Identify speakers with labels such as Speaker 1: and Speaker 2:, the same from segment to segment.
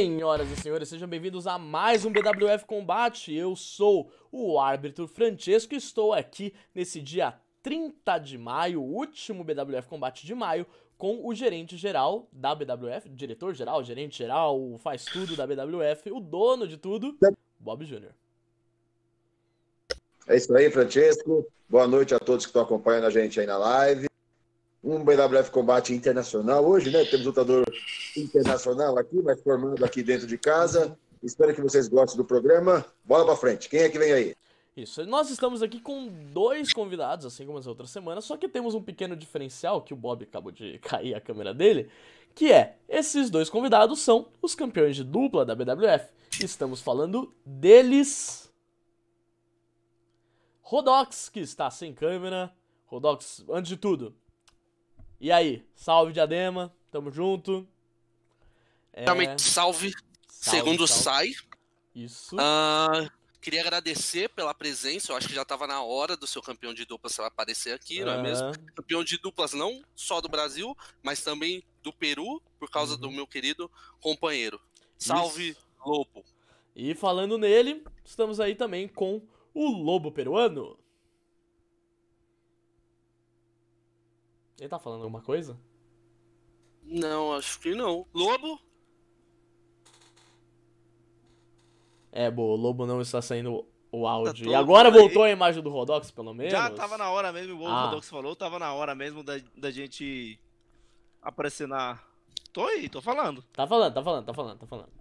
Speaker 1: Senhoras e senhores, sejam bem-vindos a mais um BWF Combate. Eu sou o árbitro Francesco e estou aqui nesse dia 30 de maio, último BWF Combate de maio, com o gerente geral da BWF, diretor geral, gerente geral, faz tudo da BWF, o dono de tudo, Bob Jr.
Speaker 2: É isso aí, Francesco. Boa noite a todos que estão acompanhando a gente aí na live. Um BWF Combate Internacional. Hoje, né, temos lutador internacional aqui, mas formando aqui dentro de casa. Espero que vocês gostem do programa. Bola pra frente. Quem é que vem aí?
Speaker 1: Isso, nós estamos aqui com dois convidados, assim como as outras semanas, só que temos um pequeno diferencial, que o Bob acabou de cair a câmera dele, que é, esses dois convidados são os campeões de dupla da BWF. Estamos falando deles... Rodox, que está sem câmera. Rodox, antes de tudo, e aí? Salve, Diadema, tamo junto.
Speaker 3: É... Realmente, salve. salve Segundo salve. sai.
Speaker 1: Isso.
Speaker 3: Uh, queria agradecer pela presença. Eu acho que já estava na hora do seu campeão de duplas aparecer aqui, não é mesmo? Campeão de duplas não só do Brasil, mas também do Peru, por causa uhum. do meu querido companheiro. Salve, Isso. Lobo.
Speaker 1: E falando nele, estamos aí também com o Lobo Peruano. Ele tá falando alguma coisa?
Speaker 3: Não, acho que não. Lobo?
Speaker 1: É, boa, o Lobo não está saindo o áudio. Tá e agora voltou a imagem do Rodox, pelo menos?
Speaker 4: Já tava na hora mesmo, o ah. Rodox falou, tava na hora mesmo da, da gente aparecer na. Tô aí, tô falando.
Speaker 1: Tá falando, tá falando, tá falando, tá falando.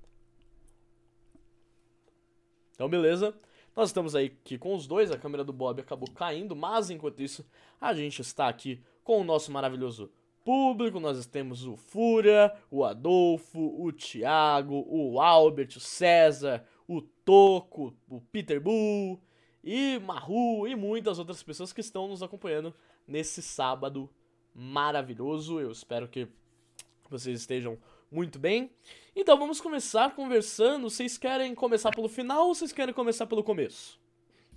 Speaker 1: Então, beleza. Nós estamos aí aqui com os dois, a câmera do Bob acabou caindo, mas enquanto isso, a gente está aqui com o nosso maravilhoso público. Nós temos o Fúria, o Adolfo, o Thiago, o Albert, o César, o Toco, o Peter Bull e Maru e muitas outras pessoas que estão nos acompanhando nesse sábado maravilhoso. Eu espero que vocês estejam muito bem. Então vamos começar conversando. Vocês querem começar pelo final ou vocês querem começar pelo começo?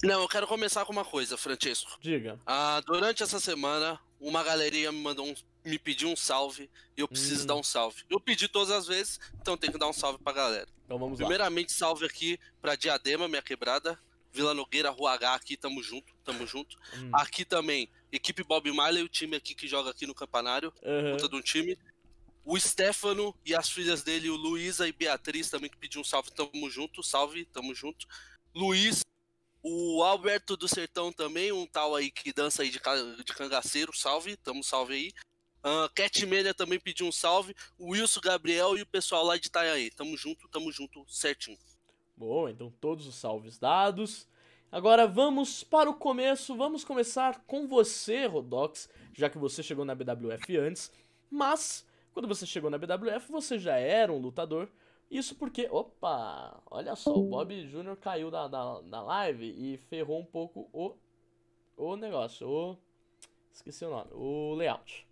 Speaker 3: Não, eu quero começar com uma coisa, Francesco.
Speaker 1: Diga.
Speaker 3: Ah, durante essa semana, uma galerinha me mandou um, me pediu um salve e eu preciso hum. dar um salve. Eu pedi todas as vezes, então tem que dar um salve pra galera.
Speaker 1: Então vamos
Speaker 3: Primeiramente, lá. salve aqui pra Diadema, minha quebrada. Vila Nogueira, Rua H, aqui tamo junto, tamo junto. Hum. Aqui também, equipe Bob Marley, o time aqui que joga aqui no campanário, uhum. conta de um time. O Stefano e as filhas dele, o Luísa e Beatriz, também que pediu um salve, tamo junto, salve, tamo junto. Luiz, o Alberto do Sertão também, um tal aí que dança aí de, de cangaceiro, salve, tamo salve aí. Uh, também pediu um salve. O Wilson Gabriel e o pessoal lá de Itanhaí. Tamo junto, tamo junto, certinho.
Speaker 1: Bom, então todos os salves dados. Agora vamos para o começo. Vamos começar com você, Rodox, já que você chegou na BWF antes. Mas, quando você chegou na BWF, você já era um lutador. Isso porque, opa, olha só, o Bob Jr. caiu da, da, da live e ferrou um pouco o, o negócio, o, esqueci o nome, o layout.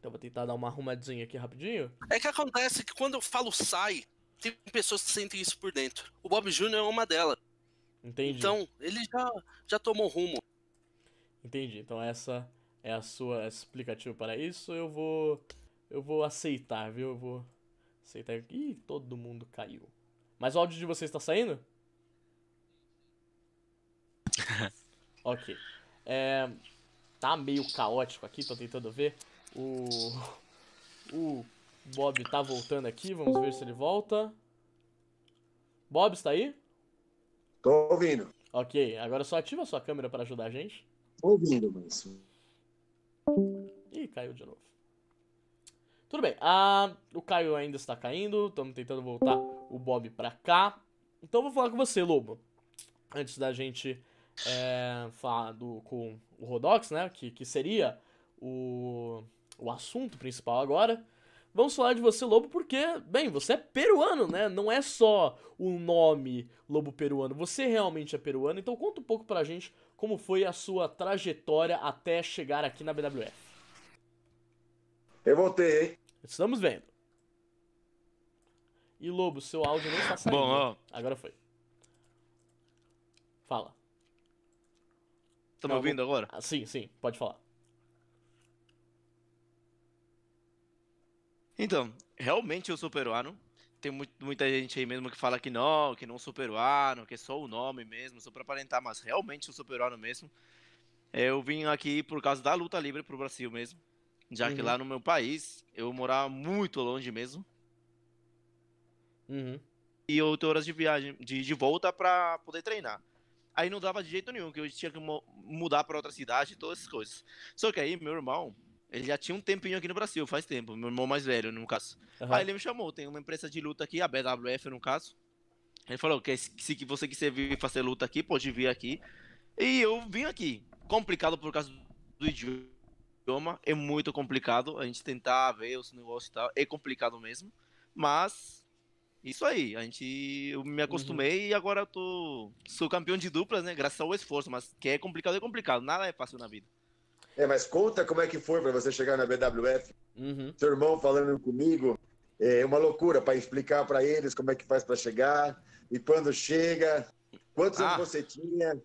Speaker 1: Então vou tentar dar uma arrumadinha aqui rapidinho.
Speaker 3: É que acontece que quando eu falo sai, tem pessoas que sentem isso por dentro. O Bob Jr. é uma delas.
Speaker 1: Entendi.
Speaker 3: Então, ele já, já tomou rumo.
Speaker 1: Entendi. Então essa é a sua explicativa para isso. Eu vou eu vou aceitar, viu? Eu vou Aceitar. Ih, todo mundo caiu. Mas o áudio de vocês está saindo? ok. É, tá meio caótico aqui, tô tentando ver. O. O Bob tá voltando aqui, vamos ver se ele volta. Bob, está aí?
Speaker 2: Tô ouvindo.
Speaker 1: Ok, agora só ativa a sua câmera para ajudar a gente.
Speaker 2: Tô ouvindo, mas.
Speaker 1: Ih, caiu de novo. Tudo bem. Ah, o Caio ainda está caindo. Estamos tentando voltar o Bob pra cá. Então eu vou falar com você, Lobo. Antes da gente é, falar do, com o Rodox, né? Que, que seria o, o assunto principal agora. Vamos falar de você, Lobo, porque, bem, você é peruano, né? Não é só o nome Lobo Peruano. Você realmente é peruano. Então conta um pouco pra gente como foi a sua trajetória até chegar aqui na BWF.
Speaker 2: Eu voltei, hein?
Speaker 1: Estamos vendo. E Lobo, seu áudio não está saindo.
Speaker 4: Bom, ó.
Speaker 1: Agora foi. Fala.
Speaker 4: Tá me ouvindo agora?
Speaker 1: Ah, sim, sim, pode falar.
Speaker 4: Então, realmente eu sou peruano. tem muita gente aí mesmo que fala que não, que não superou, que é só o nome mesmo, só pra aparentar, mas realmente o superou mesmo. Eu vim aqui por causa da luta livre pro Brasil mesmo. Já uhum. que lá no meu país, eu morava muito longe mesmo.
Speaker 1: Uhum.
Speaker 4: E oito horas de viagem, de, de volta pra poder treinar. Aí não dava de jeito nenhum, que eu tinha que mudar para outra cidade e todas essas coisas. Só que aí, meu irmão, ele já tinha um tempinho aqui no Brasil, faz tempo, meu irmão mais velho, no caso. Uhum. Aí ele me chamou, tem uma empresa de luta aqui, a BWF no caso. Ele falou que se você quiser vir fazer luta aqui, pode vir aqui. E eu vim aqui. Complicado por causa do idioma, é muito complicado. A gente tentar ver os negócios e tal, é complicado mesmo. Mas isso aí, a gente. Eu me acostumei uhum. e agora eu tô. Sou campeão de duplas, né? Graças ao esforço, mas que é complicado, é complicado. Nada é fácil na vida.
Speaker 2: É, mas conta como é que foi para você chegar na BWF.
Speaker 1: Uhum.
Speaker 2: Seu irmão falando comigo. É uma loucura para explicar para eles como é que faz para chegar. E quando chega. Quantos ah. anos você tinha?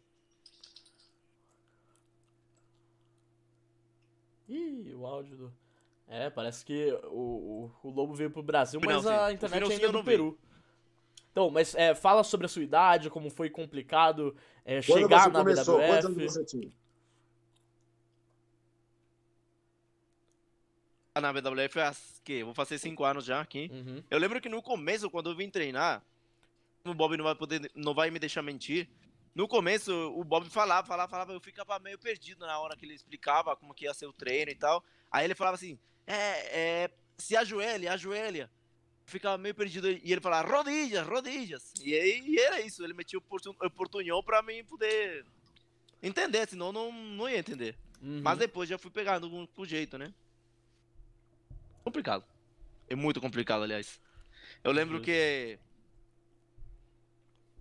Speaker 1: Ih, o áudio do. É, parece que o, o, o Lobo veio pro Brasil, mas a internet ainda é do Peru. Então, mas é, fala sobre a sua idade, como foi complicado é, chegar na começou? BWF. Quantos anos você tinha?
Speaker 4: Na BWF, que vou fazer cinco anos já aqui. Uhum. Eu lembro que no começo, quando eu vim treinar, o Bob não vai poder, não vai me deixar mentir. No começo, o Bob falava, falava, falava, eu ficava meio perdido na hora que ele explicava como que ia ser o treino e tal. Aí ele falava assim: é, é, se ajoelha, ajoelha. Ficava meio perdido e ele falava, rodilhas, rodilhas. E aí e era isso, ele metia o portunhol pra mim poder entender, senão não, não ia entender. Uhum. Mas depois já fui pegando com, com jeito, né? Complicado. É muito complicado, aliás. Eu lembro que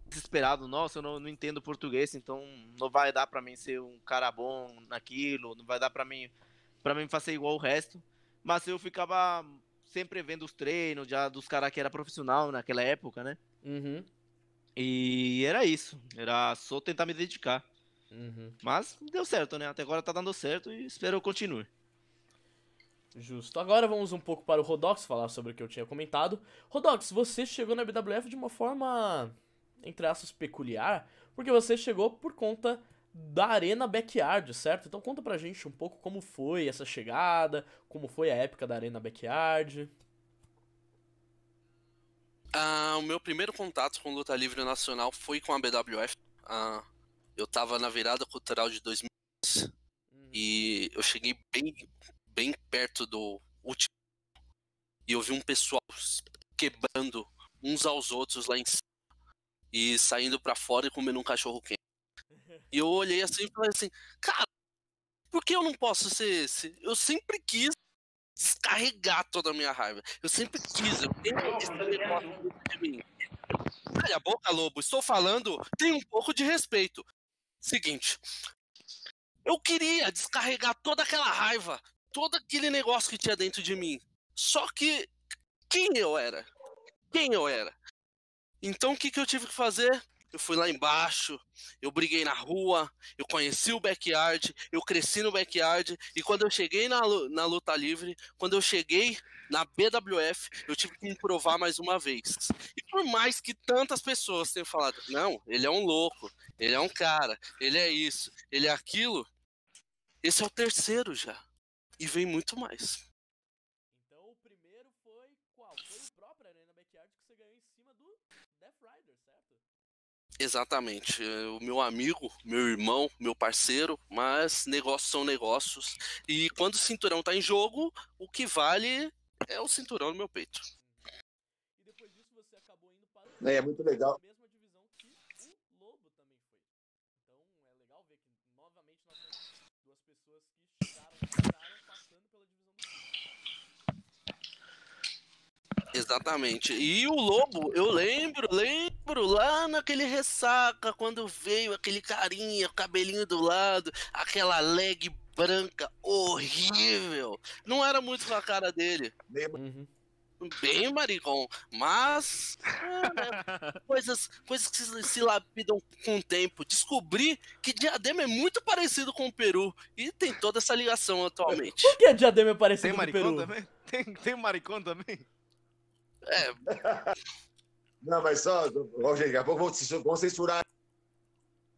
Speaker 4: desesperado, nossa, eu não, não, entendo português, então não vai dar para mim ser um cara bom naquilo, não vai dar para mim para mim fazer igual o resto. Mas eu ficava sempre vendo os treinos já dos caras que era profissional naquela época, né?
Speaker 1: Uhum.
Speaker 4: E era isso. Era só tentar me dedicar.
Speaker 1: Uhum.
Speaker 4: Mas deu certo, né? Até agora tá dando certo e espero que continue.
Speaker 1: Justo. Agora vamos um pouco para o Rodox falar sobre o que eu tinha comentado. Rodox, você chegou na BWF de uma forma, entre aspas, peculiar, porque você chegou por conta da Arena Backyard, certo? Então conta pra gente um pouco como foi essa chegada, como foi a época da Arena Backyard.
Speaker 3: Ah, o meu primeiro contato com luta livre nacional foi com a BWF. Ah, eu tava na virada cultural de 2010 uhum. e eu cheguei bem, bem perto do último e eu vi um pessoal quebrando uns aos outros lá em cima e saindo para fora e comendo um cachorro quente. E eu olhei assim e falei assim, cara, por que eu não posso ser esse? Eu sempre quis descarregar toda a minha raiva. Eu sempre quis, eu tenho esse negócio de mim. Calha a boca, lobo, estou falando, tem um pouco de respeito. Seguinte, eu queria descarregar toda aquela raiva, todo aquele negócio que tinha dentro de mim. Só que quem eu era? Quem eu era? Então o que, que eu tive que fazer? eu fui lá embaixo, eu briguei na rua, eu conheci o backyard, eu cresci no backyard, e quando eu cheguei na, na luta livre, quando eu cheguei na BWF, eu tive que me provar mais uma vez. E por mais que tantas pessoas tenham falado, não, ele é um louco, ele é um cara, ele é isso, ele é aquilo, esse é o terceiro já. E vem muito mais. Exatamente. O meu amigo, meu irmão, meu parceiro, mas negócios são negócios. E quando o cinturão tá em jogo, o que vale é o cinturão no meu peito.
Speaker 2: E depois disso você acabou indo para é, é muito legal.
Speaker 3: Exatamente. E o Lobo, eu lembro, lembro lá naquele ressaca, quando veio aquele carinha, o cabelinho do lado, aquela leg branca horrível. Não era muito com a cara dele.
Speaker 1: Uhum.
Speaker 3: Bem maricom, mas é, coisas, coisas que se, se lapidam com o tempo. Descobri que Diadema é muito parecido com o Peru e tem toda essa ligação atualmente.
Speaker 1: Por que Diadema é parecido tem com o Peru?
Speaker 4: Também? Tem, tem maricom também?
Speaker 3: É.
Speaker 2: Não, mas só, Rogério, daqui a pouco vamos censurar.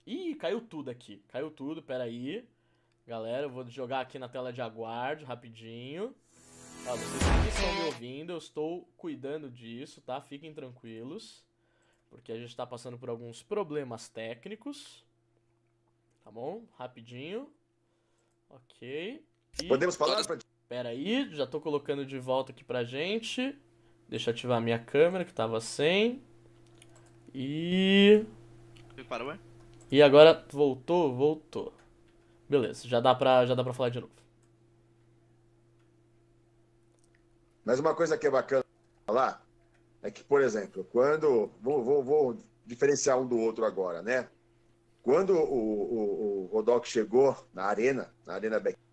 Speaker 1: Ih, caiu tudo aqui. Caiu tudo, peraí. Galera, eu vou jogar aqui na tela de aguardo rapidinho. Ó, vocês que estão me ouvindo, eu estou cuidando disso, tá? Fiquem tranquilos. Porque a gente está passando por alguns problemas técnicos. Tá bom? Rapidinho. Ok.
Speaker 2: E... Podemos falar? Pra...
Speaker 1: Pera aí, já tô colocando de volta aqui pra gente. Deixa eu ativar a minha câmera que tava sem. E.
Speaker 4: Parou, é?
Speaker 1: E agora voltou, voltou. Beleza, já dá pra, já dá pra falar de novo.
Speaker 2: Mas uma coisa que é bacana falar é que, por exemplo, quando. Vou, vou, vou diferenciar um do outro agora, né? Quando o, o, o Rodoc chegou na arena, na Arena Backyard,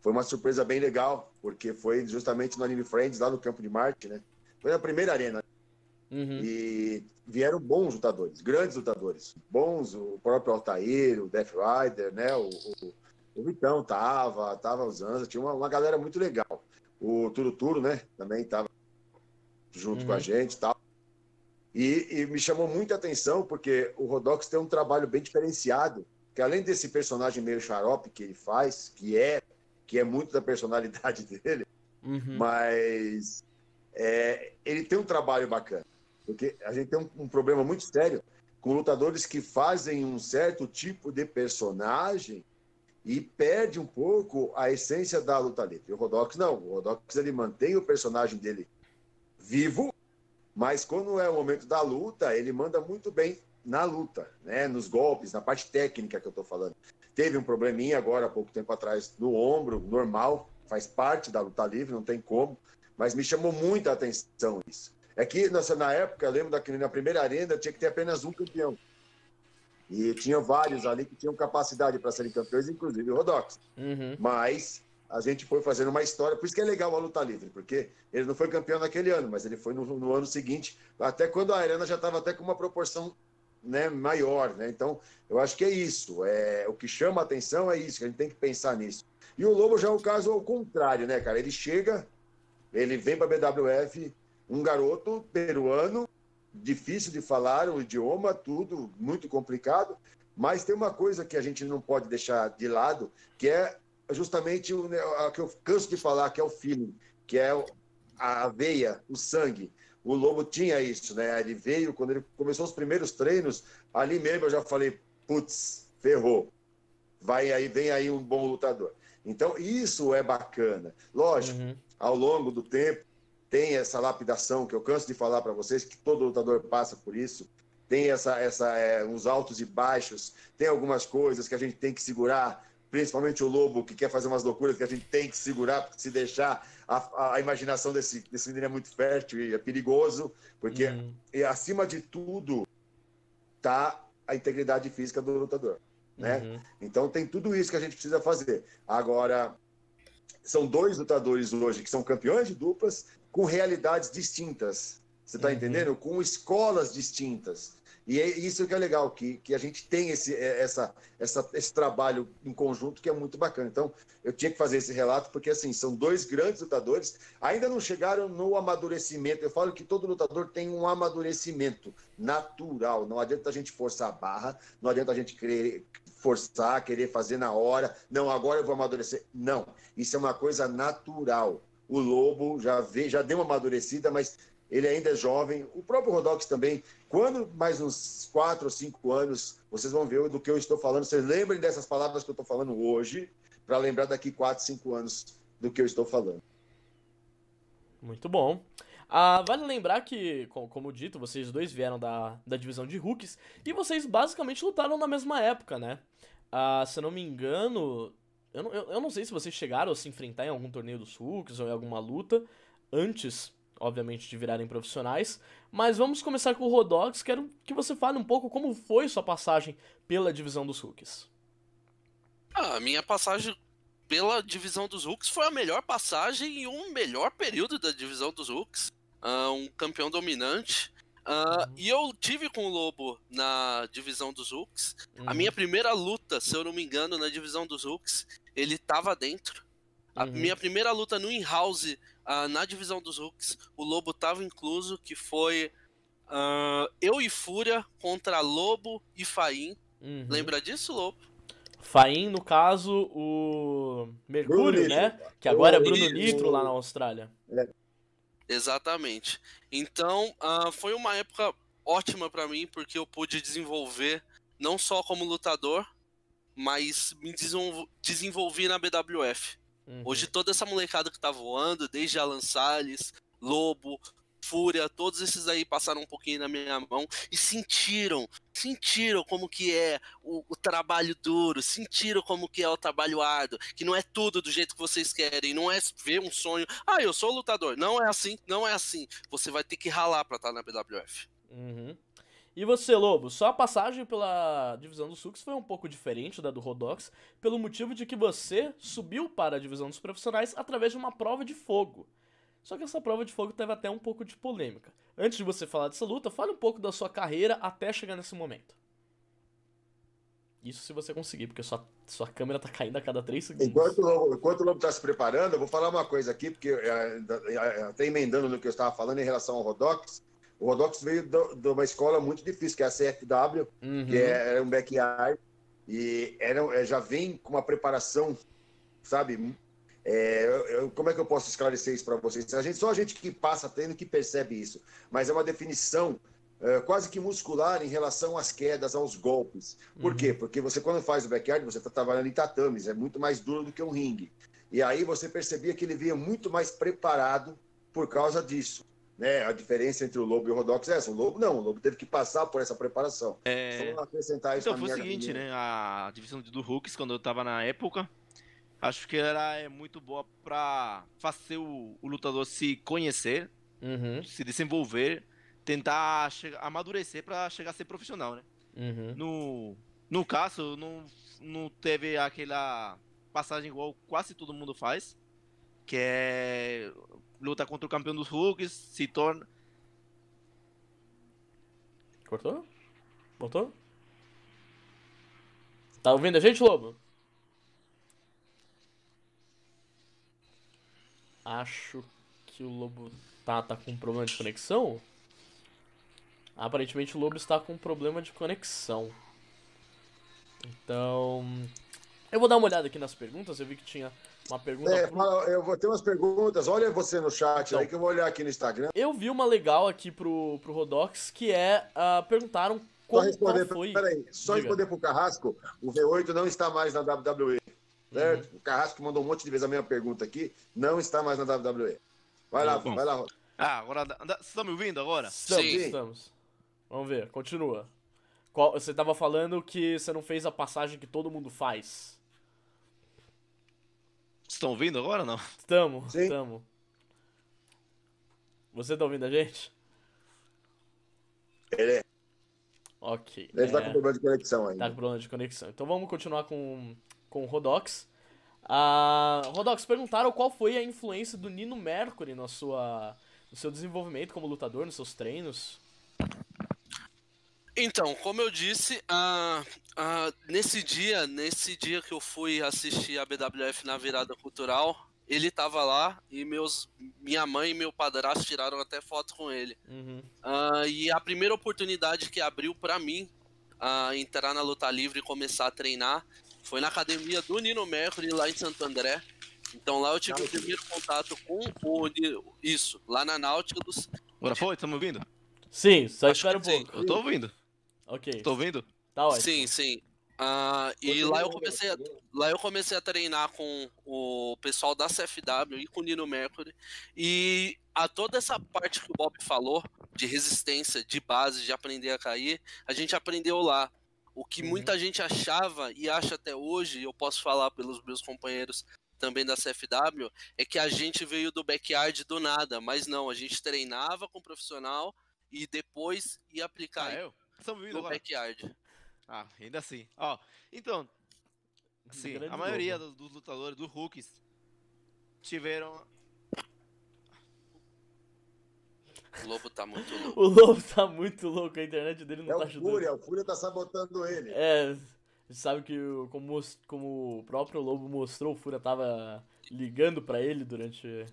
Speaker 2: foi uma surpresa bem legal, porque foi justamente no Anime Friends, lá no Campo de Marte, né? Foi a primeira arena. Uhum. E vieram bons lutadores, grandes lutadores. Bons, o próprio Altair, o Death Rider, né? O, o, o Vitão tava, tava usando, tinha uma, uma galera muito legal. O Turuturo, né? Também tava junto uhum. com a uhum. gente e tal. E, e, me chamou muita atenção porque o Rodox tem um trabalho bem diferenciado, que além desse personagem meio xarope que ele faz, que é que é muito da personalidade dele, uhum. mas é, ele tem um trabalho bacana. Porque a gente tem um, um, problema muito sério com lutadores que fazem um certo tipo de personagem e perde um pouco a essência da luta livre. O Rodox não. O Rodox ele mantém o personagem dele vivo, mas quando é o momento da luta, ele manda muito bem na luta, né? nos golpes, na parte técnica que eu estou falando. Teve um probleminha agora, há pouco tempo atrás, no ombro, normal, faz parte da luta livre, não tem como, mas me chamou muita atenção isso. É que nessa, na época, eu lembro daquele, na primeira arena, tinha que ter apenas um campeão. E tinha vários ali que tinham capacidade para serem campeões, inclusive o Rodox. Uhum. Mas a gente foi fazendo uma história. Por isso que é legal a luta livre, porque ele não foi campeão naquele ano, mas ele foi no, no ano seguinte, até quando a arena já estava até com uma proporção né, maior. Né? Então, eu acho que é isso. É, o que chama a atenção é isso, que a gente tem que pensar nisso. E o Lobo já é o caso ao contrário, né, cara? Ele chega, ele vem para a BWF, um garoto peruano, difícil de falar o idioma, tudo muito complicado, mas tem uma coisa que a gente não pode deixar de lado, que é justamente o que eu canso de falar, que é o feeling, que é a veia, o sangue. O Lobo tinha isso, né? Ele veio, quando ele começou os primeiros treinos, ali mesmo eu já falei, putz, ferrou. Vai aí, vem aí um bom lutador. Então, isso é bacana. Lógico, uhum. ao longo do tempo, tem essa lapidação que eu canso de falar para vocês, que todo lutador passa por isso. Tem essa, essa, é, uns altos e baixos, tem algumas coisas que a gente tem que segurar, principalmente o Lobo, que quer fazer umas loucuras que a gente tem que segurar, porque se deixar, a, a imaginação desse, desse menino é muito fértil e é perigoso, porque uhum. e, acima de tudo tá a integridade física do lutador. Né? Uhum. Então tem tudo isso que a gente precisa fazer. Agora, são dois lutadores hoje que são campeões de duplas com realidades distintas. Você está uhum. entendendo? Com escolas distintas. E é isso que é legal, que, que a gente tem esse, é, essa, essa, esse trabalho em conjunto que é muito bacana. Então, eu tinha que fazer esse relato, porque assim, são dois grandes lutadores, ainda não chegaram no amadurecimento. Eu falo que todo lutador tem um amadurecimento natural. Não adianta a gente forçar a barra, não adianta a gente querer forçar, querer fazer na hora. Não, agora eu vou amadurecer. Não, isso é uma coisa natural o Lobo já, vê, já deu uma amadurecida, mas ele ainda é jovem. O próprio Rodox também. Quando mais uns quatro ou cinco anos, vocês vão ver do que eu estou falando. Vocês lembrem dessas palavras que eu estou falando hoje, para lembrar daqui quatro, cinco anos do que eu estou falando.
Speaker 1: Muito bom. Ah, vale lembrar que, como dito, vocês dois vieram da, da divisão de rookies e vocês basicamente lutaram na mesma época, né? Ah, se eu não me engano, eu não, eu, eu não sei se vocês chegaram a se enfrentar em algum torneio dos Hulks ou em alguma luta antes, obviamente, de virarem profissionais. Mas vamos começar com o Rodox. Quero que você fale um pouco como foi sua passagem pela divisão dos Hulks.
Speaker 3: Ah, a minha passagem pela divisão dos Hulks foi a melhor passagem e um melhor período da divisão dos Hulks. Uh, um campeão dominante. Uh, uhum. E eu tive com o Lobo na divisão dos Hulks. Uhum. A minha primeira luta, se eu não me engano, na divisão dos Hulks, ele tava dentro. A uhum. minha primeira luta no in-house uh, na divisão dos Hooks, o Lobo tava incluso, que foi uh, eu e Fúria contra Lobo e Faim. Uhum. Lembra disso, Lobo?
Speaker 1: Faim, no caso, o Mercúrio, né? Que agora é Bruno Nitro lá na Austrália. É.
Speaker 3: Exatamente. Então, uh, foi uma época ótima para mim, porque eu pude desenvolver não só como lutador, mas me desenvolvi na BWF. Uhum. Hoje toda essa molecada que tá voando, desde Alan Salles, Lobo, Fúria, todos esses aí passaram um pouquinho na minha mão e sentiram, sentiram como que é o, o, trabalho duro, sentiram como que é o trabalho árduo, que não é tudo do jeito que vocês querem, não é ver um sonho, ah, eu sou lutador. Não é assim, não é assim. Você vai ter que ralar pra estar na BWF.
Speaker 1: Uhum. E você, Lobo, sua passagem pela divisão dos Sux foi um pouco diferente da do Rodox, pelo motivo de que você subiu para a divisão dos profissionais através de uma prova de fogo. Só que essa prova de fogo teve até um pouco de polêmica. Antes de você falar dessa luta, fale um pouco da sua carreira até chegar nesse momento. Isso se você conseguir, porque sua, sua câmera tá caindo a cada três segundos.
Speaker 2: Enquanto, enquanto o Lobo tá se preparando, eu vou falar uma coisa aqui, porque é, é, até emendando no que eu estava falando em relação ao Rodox, o Rodox veio de uma escola muito difícil, que é a CFW, uhum. que é, é um backyard, e era, é, já vem com uma preparação, sabe, é, eu, como é que eu posso esclarecer isso para vocês? A gente, só a gente que passa tendo que percebe isso, mas é uma definição é, quase que muscular em relação às quedas, aos golpes. Por uhum. quê? Porque você, quando faz o backyard, você está trabalhando em tatames, é muito mais duro do que um ringue. E aí você percebia que ele vinha muito mais preparado por causa disso. Né? A diferença entre o Lobo e o Rodox é essa. O Lobo não, o Lobo teve que passar por essa preparação.
Speaker 4: É... Só acrescentar isso Então foi o seguinte, né? A divisão do Hooks, quando eu estava na época, Acho que ela é muito boa para fazer o, o, lutador se conhecer, uhum. se desenvolver, tentar chegar, amadurecer para chegar a ser profissional, né? Uhum. No, no caso, não, não teve aquela passagem igual quase todo mundo faz, que é luta contra o campeão dos Hulks, se torna.
Speaker 1: Cortou? Voltou? Tá ouvindo a gente, Lobo? Acho que o Lobo tá, tá com um problema de conexão. Aparentemente o Lobo está com um problema de conexão. Então. Eu vou dar uma olhada aqui nas perguntas. Eu vi que tinha uma pergunta.
Speaker 2: É, pro... eu vou ter umas perguntas. Olha você no chat então, aí que eu vou olhar aqui no Instagram.
Speaker 1: Eu vi uma legal aqui pro, pro Rodox que é. Uh, perguntaram como, só responder, qual foi.
Speaker 2: Peraí, só Diga. responder pro Carrasco: o V8 não está mais na WWE. Certo? Uhum. O Carrasco mandou um monte de vezes a mesma pergunta aqui. Não está mais na WWE. Vai lá, vai lá.
Speaker 4: Ah, agora. Vocês estão me ouvindo agora?
Speaker 1: Estamos, Sim. estamos. Vamos ver, continua. Qual, você estava falando que você não fez a passagem que todo mundo faz.
Speaker 4: Estão ouvindo agora ou não?
Speaker 1: Estamos, estamos. Você tá ouvindo a gente?
Speaker 2: Ele é.
Speaker 1: Ok.
Speaker 2: Ele é... tá com problema de conexão ainda.
Speaker 1: Tá com problema de conexão. Então vamos continuar com com o Rodox. Uh, Rodox, perguntaram qual foi a influência do Nino Mercury na sua, no seu desenvolvimento como lutador, nos seus treinos.
Speaker 3: Então, como eu disse, uh, uh, nesse dia, nesse dia que eu fui assistir a BWF na virada cultural, ele estava lá e meus, minha mãe e meu padrasto tiraram até foto com ele. Uhum. Uh, e a primeira oportunidade que abriu para mim uh, entrar na luta livre e começar a treinar foi na academia do Nino Mercury, lá em Santo André. Então lá eu tive o primeiro contato com o isso, lá na Nautilus.
Speaker 4: Agora foi? Estamos ouvindo?
Speaker 1: Sim, só espera um pouco.
Speaker 4: Eu tô ouvindo.
Speaker 1: Ok.
Speaker 4: Tô ouvindo?
Speaker 1: Tá ótimo.
Speaker 3: Sim, sim. Uh, e lá eu, comecei a, lá eu comecei a treinar com o pessoal da CFW e com o Nino Mercury. E a toda essa parte que o Bob falou, de resistência, de base, de aprender a cair, a gente aprendeu lá. O que uhum. muita gente achava e acha até hoje, eu posso falar pelos meus companheiros também da CFW, é que a gente veio do backyard do nada, mas não, a gente treinava com o profissional e depois ia aplicar ah, eu? No agora. backyard.
Speaker 4: Ah, ainda assim. Ó, então, assim, a maioria dos, dos lutadores, dos rookies, tiveram
Speaker 3: o Lobo tá muito louco.
Speaker 1: O Lobo tá muito louco, a internet dele não
Speaker 2: é
Speaker 1: tá ajudando.
Speaker 2: O Fúria, o Fúria tá sabotando ele.
Speaker 1: É, sabe que como, como o próprio Lobo mostrou, o Fúria tava ligando para ele durante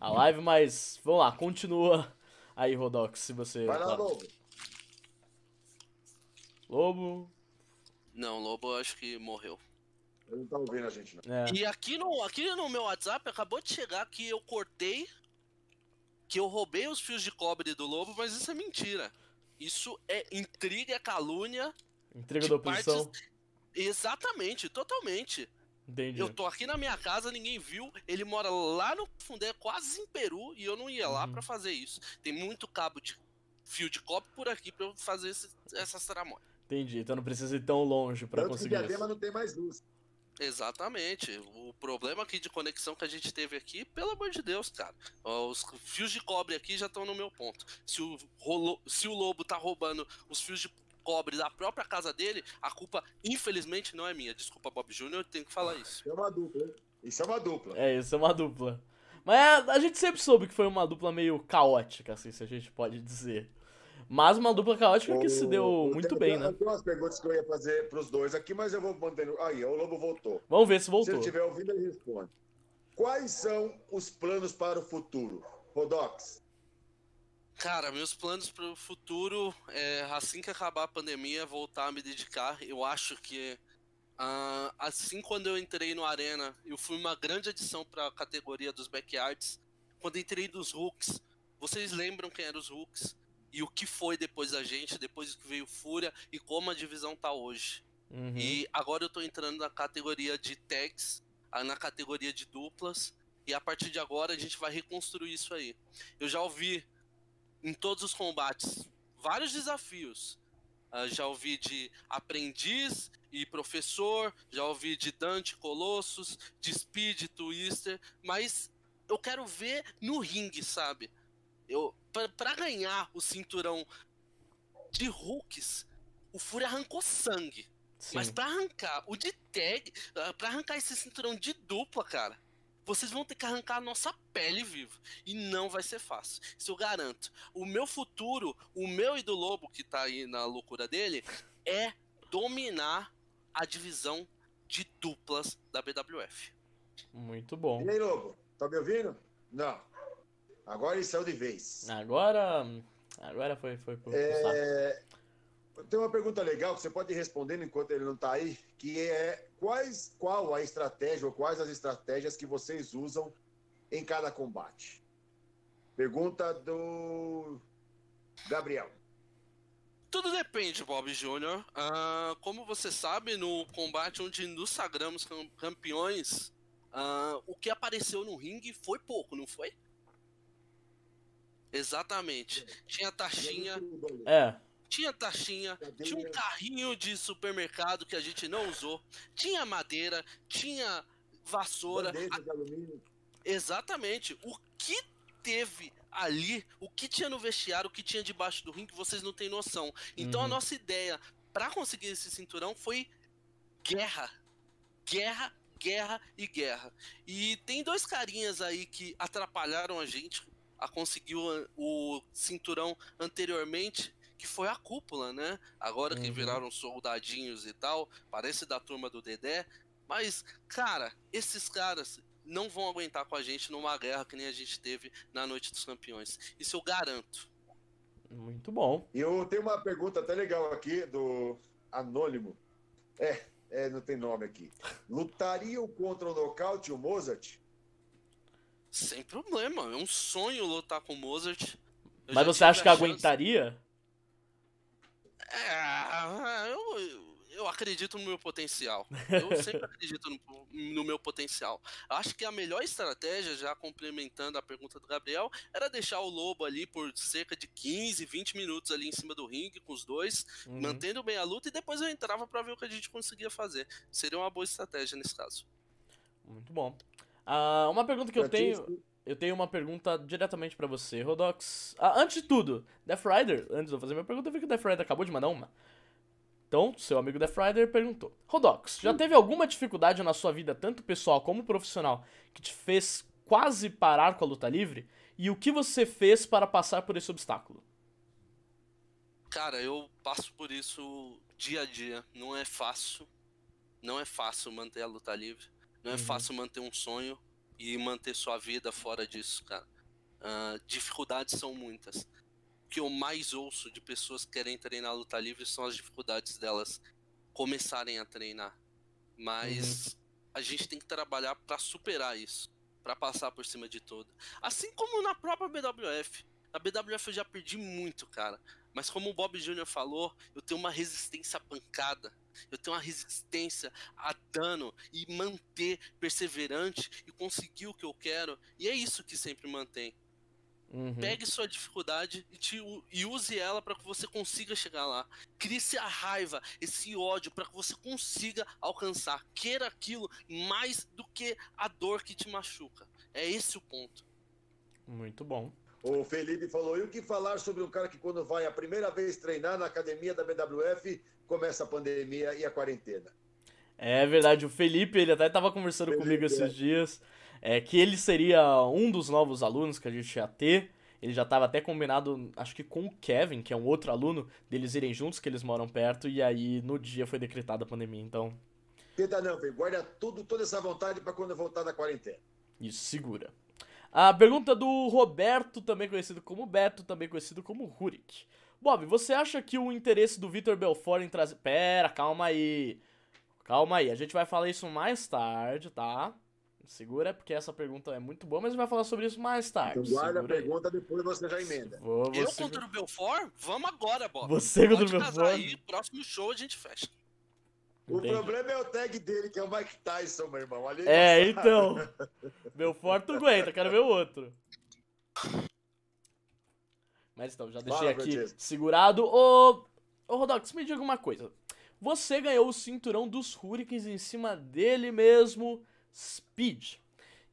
Speaker 1: a live, mas vamos lá, continua aí, Rodox, se você.
Speaker 2: Vai lá, Lobo.
Speaker 1: Lobo.
Speaker 3: Não, Lobo acho que morreu.
Speaker 2: Ele não tá ouvindo a gente, não.
Speaker 3: É. E aqui no, aqui no meu WhatsApp acabou de chegar que eu cortei, que eu roubei os fios de cobre do Lobo, mas isso é mentira. Isso é intriga, é calúnia.
Speaker 1: Intriga da oposição.
Speaker 3: Partes... Exatamente, totalmente.
Speaker 1: Entendi.
Speaker 3: Eu tô aqui na minha casa, ninguém viu. Ele mora lá no Fundé, quase em Peru, e eu não ia lá uhum. para fazer isso. Tem muito cabo de fio de cobre por aqui para eu fazer esse, essas tramóias.
Speaker 1: Entendi, então não precisa ir tão longe para conseguir.
Speaker 2: Que isso. não tem mais luz.
Speaker 3: Exatamente. O problema aqui de conexão que a gente teve aqui, pelo amor de Deus, cara. Os fios de cobre aqui já estão no meu ponto. Se o, rolo, se o lobo tá roubando os fios de cobre da própria casa dele, a culpa, infelizmente, não é minha. Desculpa, Bob Jr., eu tenho que falar isso.
Speaker 2: É uma dupla, hein? Isso é uma dupla.
Speaker 1: É, isso é uma dupla. Mas a gente sempre soube que foi uma dupla meio caótica, assim, se a gente pode dizer. Mas uma dupla caótica o, que se deu muito tem, bem, né?
Speaker 2: Tem umas perguntas que eu ia fazer pros dois aqui, mas eu vou mantendo. Aí, o Lobo voltou.
Speaker 1: Vamos ver se voltou. Se
Speaker 2: ele estiver ouvindo, ele responde. Quais são os planos para o futuro? Rodox.
Speaker 3: Cara, meus planos para o futuro é assim que acabar a pandemia, voltar a me dedicar. Eu acho que uh, assim quando eu entrei no Arena, eu fui uma grande adição para a categoria dos backyards. Quando entrei dos hooks, vocês lembram quem eram os hooks? E o que foi depois da gente, depois que veio Fúria e como a divisão tá hoje. Uhum. E agora eu tô entrando na categoria de tags, na categoria de duplas, e a partir de agora a gente vai reconstruir isso aí. Eu já ouvi em todos os combates vários desafios. Uh, já ouvi de aprendiz e professor, já ouvi de Dante Colossus, de Speed Twister, mas eu quero ver no ringue, sabe? Eu, para ganhar o cinturão de Hulks, o Fury arrancou sangue. Sim. Mas para arrancar o de tag, ah, para arrancar esse cinturão de dupla, cara, vocês vão ter que arrancar a nossa pele vivo. E não vai ser fácil. Isso eu garanto. O meu futuro, o meu e do Lobo, que tá aí na loucura dele, é dominar a divisão de duplas da BWF.
Speaker 1: Muito bom.
Speaker 2: E aí, Lobo? Tá me ouvindo? Não. Agora ele saiu de vez.
Speaker 1: Agora. Agora foi, foi pro é...
Speaker 2: Tem uma pergunta legal que você pode ir respondendo enquanto ele não está aí, que é quais, qual a estratégia ou quais as estratégias que vocês usam em cada combate? Pergunta do Gabriel.
Speaker 3: Tudo depende, Bob Júnior. Uh, como você sabe, no combate onde nos sagramos campeões, uh, o que apareceu no ringue foi pouco, não foi? Exatamente. Tinha taxinha.
Speaker 1: É.
Speaker 3: Tinha taxinha, tinha um carrinho de supermercado que a gente não usou, tinha madeira, tinha vassoura. A... Exatamente. O que teve ali, o que tinha no vestiário, o que tinha debaixo do ringue, vocês não têm noção. Então uhum. a nossa ideia para conseguir esse cinturão foi guerra. Guerra, guerra e guerra. E tem dois carinhas aí que atrapalharam a gente a conseguir o, o cinturão anteriormente, que foi a cúpula, né? Agora que uhum. viraram soldadinhos e tal, parece da turma do Dedé. Mas, cara, esses caras não vão aguentar com a gente numa guerra que nem a gente teve na Noite dos Campeões. Isso eu garanto.
Speaker 1: Muito bom.
Speaker 2: E eu tenho uma pergunta até legal aqui do Anônimo. É, é não tem nome aqui. Lutariam contra o nocaute o Mozart?
Speaker 3: Sem problema, é um sonho lutar com Mozart.
Speaker 1: Eu Mas você acha que chance. aguentaria?
Speaker 3: É, eu, eu acredito no meu potencial. Eu sempre acredito no, no, meu potencial. Acho que a melhor estratégia, já complementando a pergunta do Gabriel, era deixar o Lobo ali por cerca de 15, 20 minutos ali em cima do ringue com os dois, uhum. mantendo bem a luta e depois eu entrava para ver o que a gente conseguia fazer. Seria uma boa estratégia nesse caso.
Speaker 1: Muito bom. Uh, uma pergunta que eu tenho. Eu tenho uma pergunta diretamente para você, Rodox. Ah, antes de tudo, Death Rider, antes de eu fazer minha pergunta, eu vi que o Death Rider acabou de mandar uma. Então, seu amigo Death Rider perguntou: Rodox, já teve alguma dificuldade na sua vida, tanto pessoal como profissional, que te fez quase parar com a luta livre? E o que você fez para passar por esse obstáculo?
Speaker 3: Cara, eu passo por isso dia a dia. Não é fácil. Não é fácil manter a luta livre. Não é uhum. fácil manter um sonho. e manter sua vida fora disso, cara. Uh, dificuldades são muitas. O que eu mais ouço de pessoas que querem treinar luta livre são as dificuldades delas começarem a treinar. Mas uhum. a gente tem que trabalhar para superar isso, para passar por cima de tudo. Assim como na própria BWF. Na BWF eu já perdi muito, cara. Mas como o Bob Jr. falou, eu tenho uma resistência pancada. Eu tenho uma resistência a dano e manter perseverante e conseguir o que eu quero. E é isso que sempre mantém. Uhum. Pegue sua dificuldade e, te, e use ela para que você consiga chegar lá. Crie-se a raiva, esse ódio, para que você consiga alcançar. Queira aquilo mais do que a dor que te machuca. É esse o ponto.
Speaker 1: Muito bom.
Speaker 2: O Felipe falou: e o que falar sobre um cara que, quando vai a primeira vez treinar na academia da BWF, começa a pandemia e a quarentena?
Speaker 1: É verdade, o Felipe, ele até estava conversando Felipe, comigo esses é. dias, é, que ele seria um dos novos alunos que a gente ia ter. Ele já estava até combinado, acho que com o Kevin, que é um outro aluno, deles irem juntos, que eles moram perto, e aí no dia foi decretada a pandemia, então.
Speaker 2: Tenta não, filho. Guarda tudo, toda essa vontade para quando voltar da quarentena.
Speaker 1: Isso, segura. A pergunta do Roberto, também conhecido como Beto, também conhecido como Rurik. Bob, você acha que o interesse do Vitor Belfort em trazer. Pera, calma aí. Calma aí, a gente vai falar isso mais tarde, tá? Segura, porque essa pergunta é muito boa, mas a gente vai falar sobre isso mais tarde.
Speaker 2: Então guarda Segura a pergunta, aí. depois você já emenda.
Speaker 3: Vou, Eu contra o Belfort? Vamos agora, Bob.
Speaker 1: Você contra o Belfort? Aí,
Speaker 3: próximo show a gente fecha.
Speaker 2: O Entendi. problema é o tag dele, que é o Mike Tyson, meu irmão. Ali
Speaker 1: é, então. Meu forte tu aguenta, quero ver o outro. Mas então, já deixei Fala, aqui segurado. Ô, ô Rodox, me diga uma coisa. Você ganhou o cinturão dos Hurricanes em cima dele mesmo, Speed.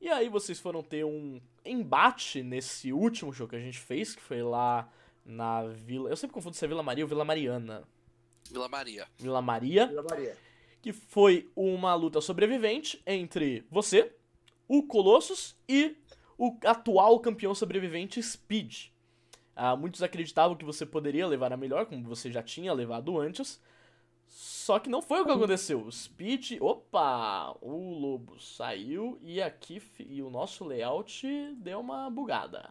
Speaker 1: E aí vocês foram ter um embate nesse último show que a gente fez, que foi lá na Vila... Eu sempre confundo se é Vila Maria ou Vila Mariana.
Speaker 3: Vila Maria.
Speaker 1: Vila Maria.
Speaker 2: Vila Maria.
Speaker 1: Que foi uma luta sobrevivente entre você, o Colossus e o atual campeão sobrevivente Speed. Ah, muitos acreditavam que você poderia levar a melhor, como você já tinha levado antes. Só que não foi o que aconteceu. O Speed. Opa! O Lobo saiu e aqui e o nosso layout deu uma bugada.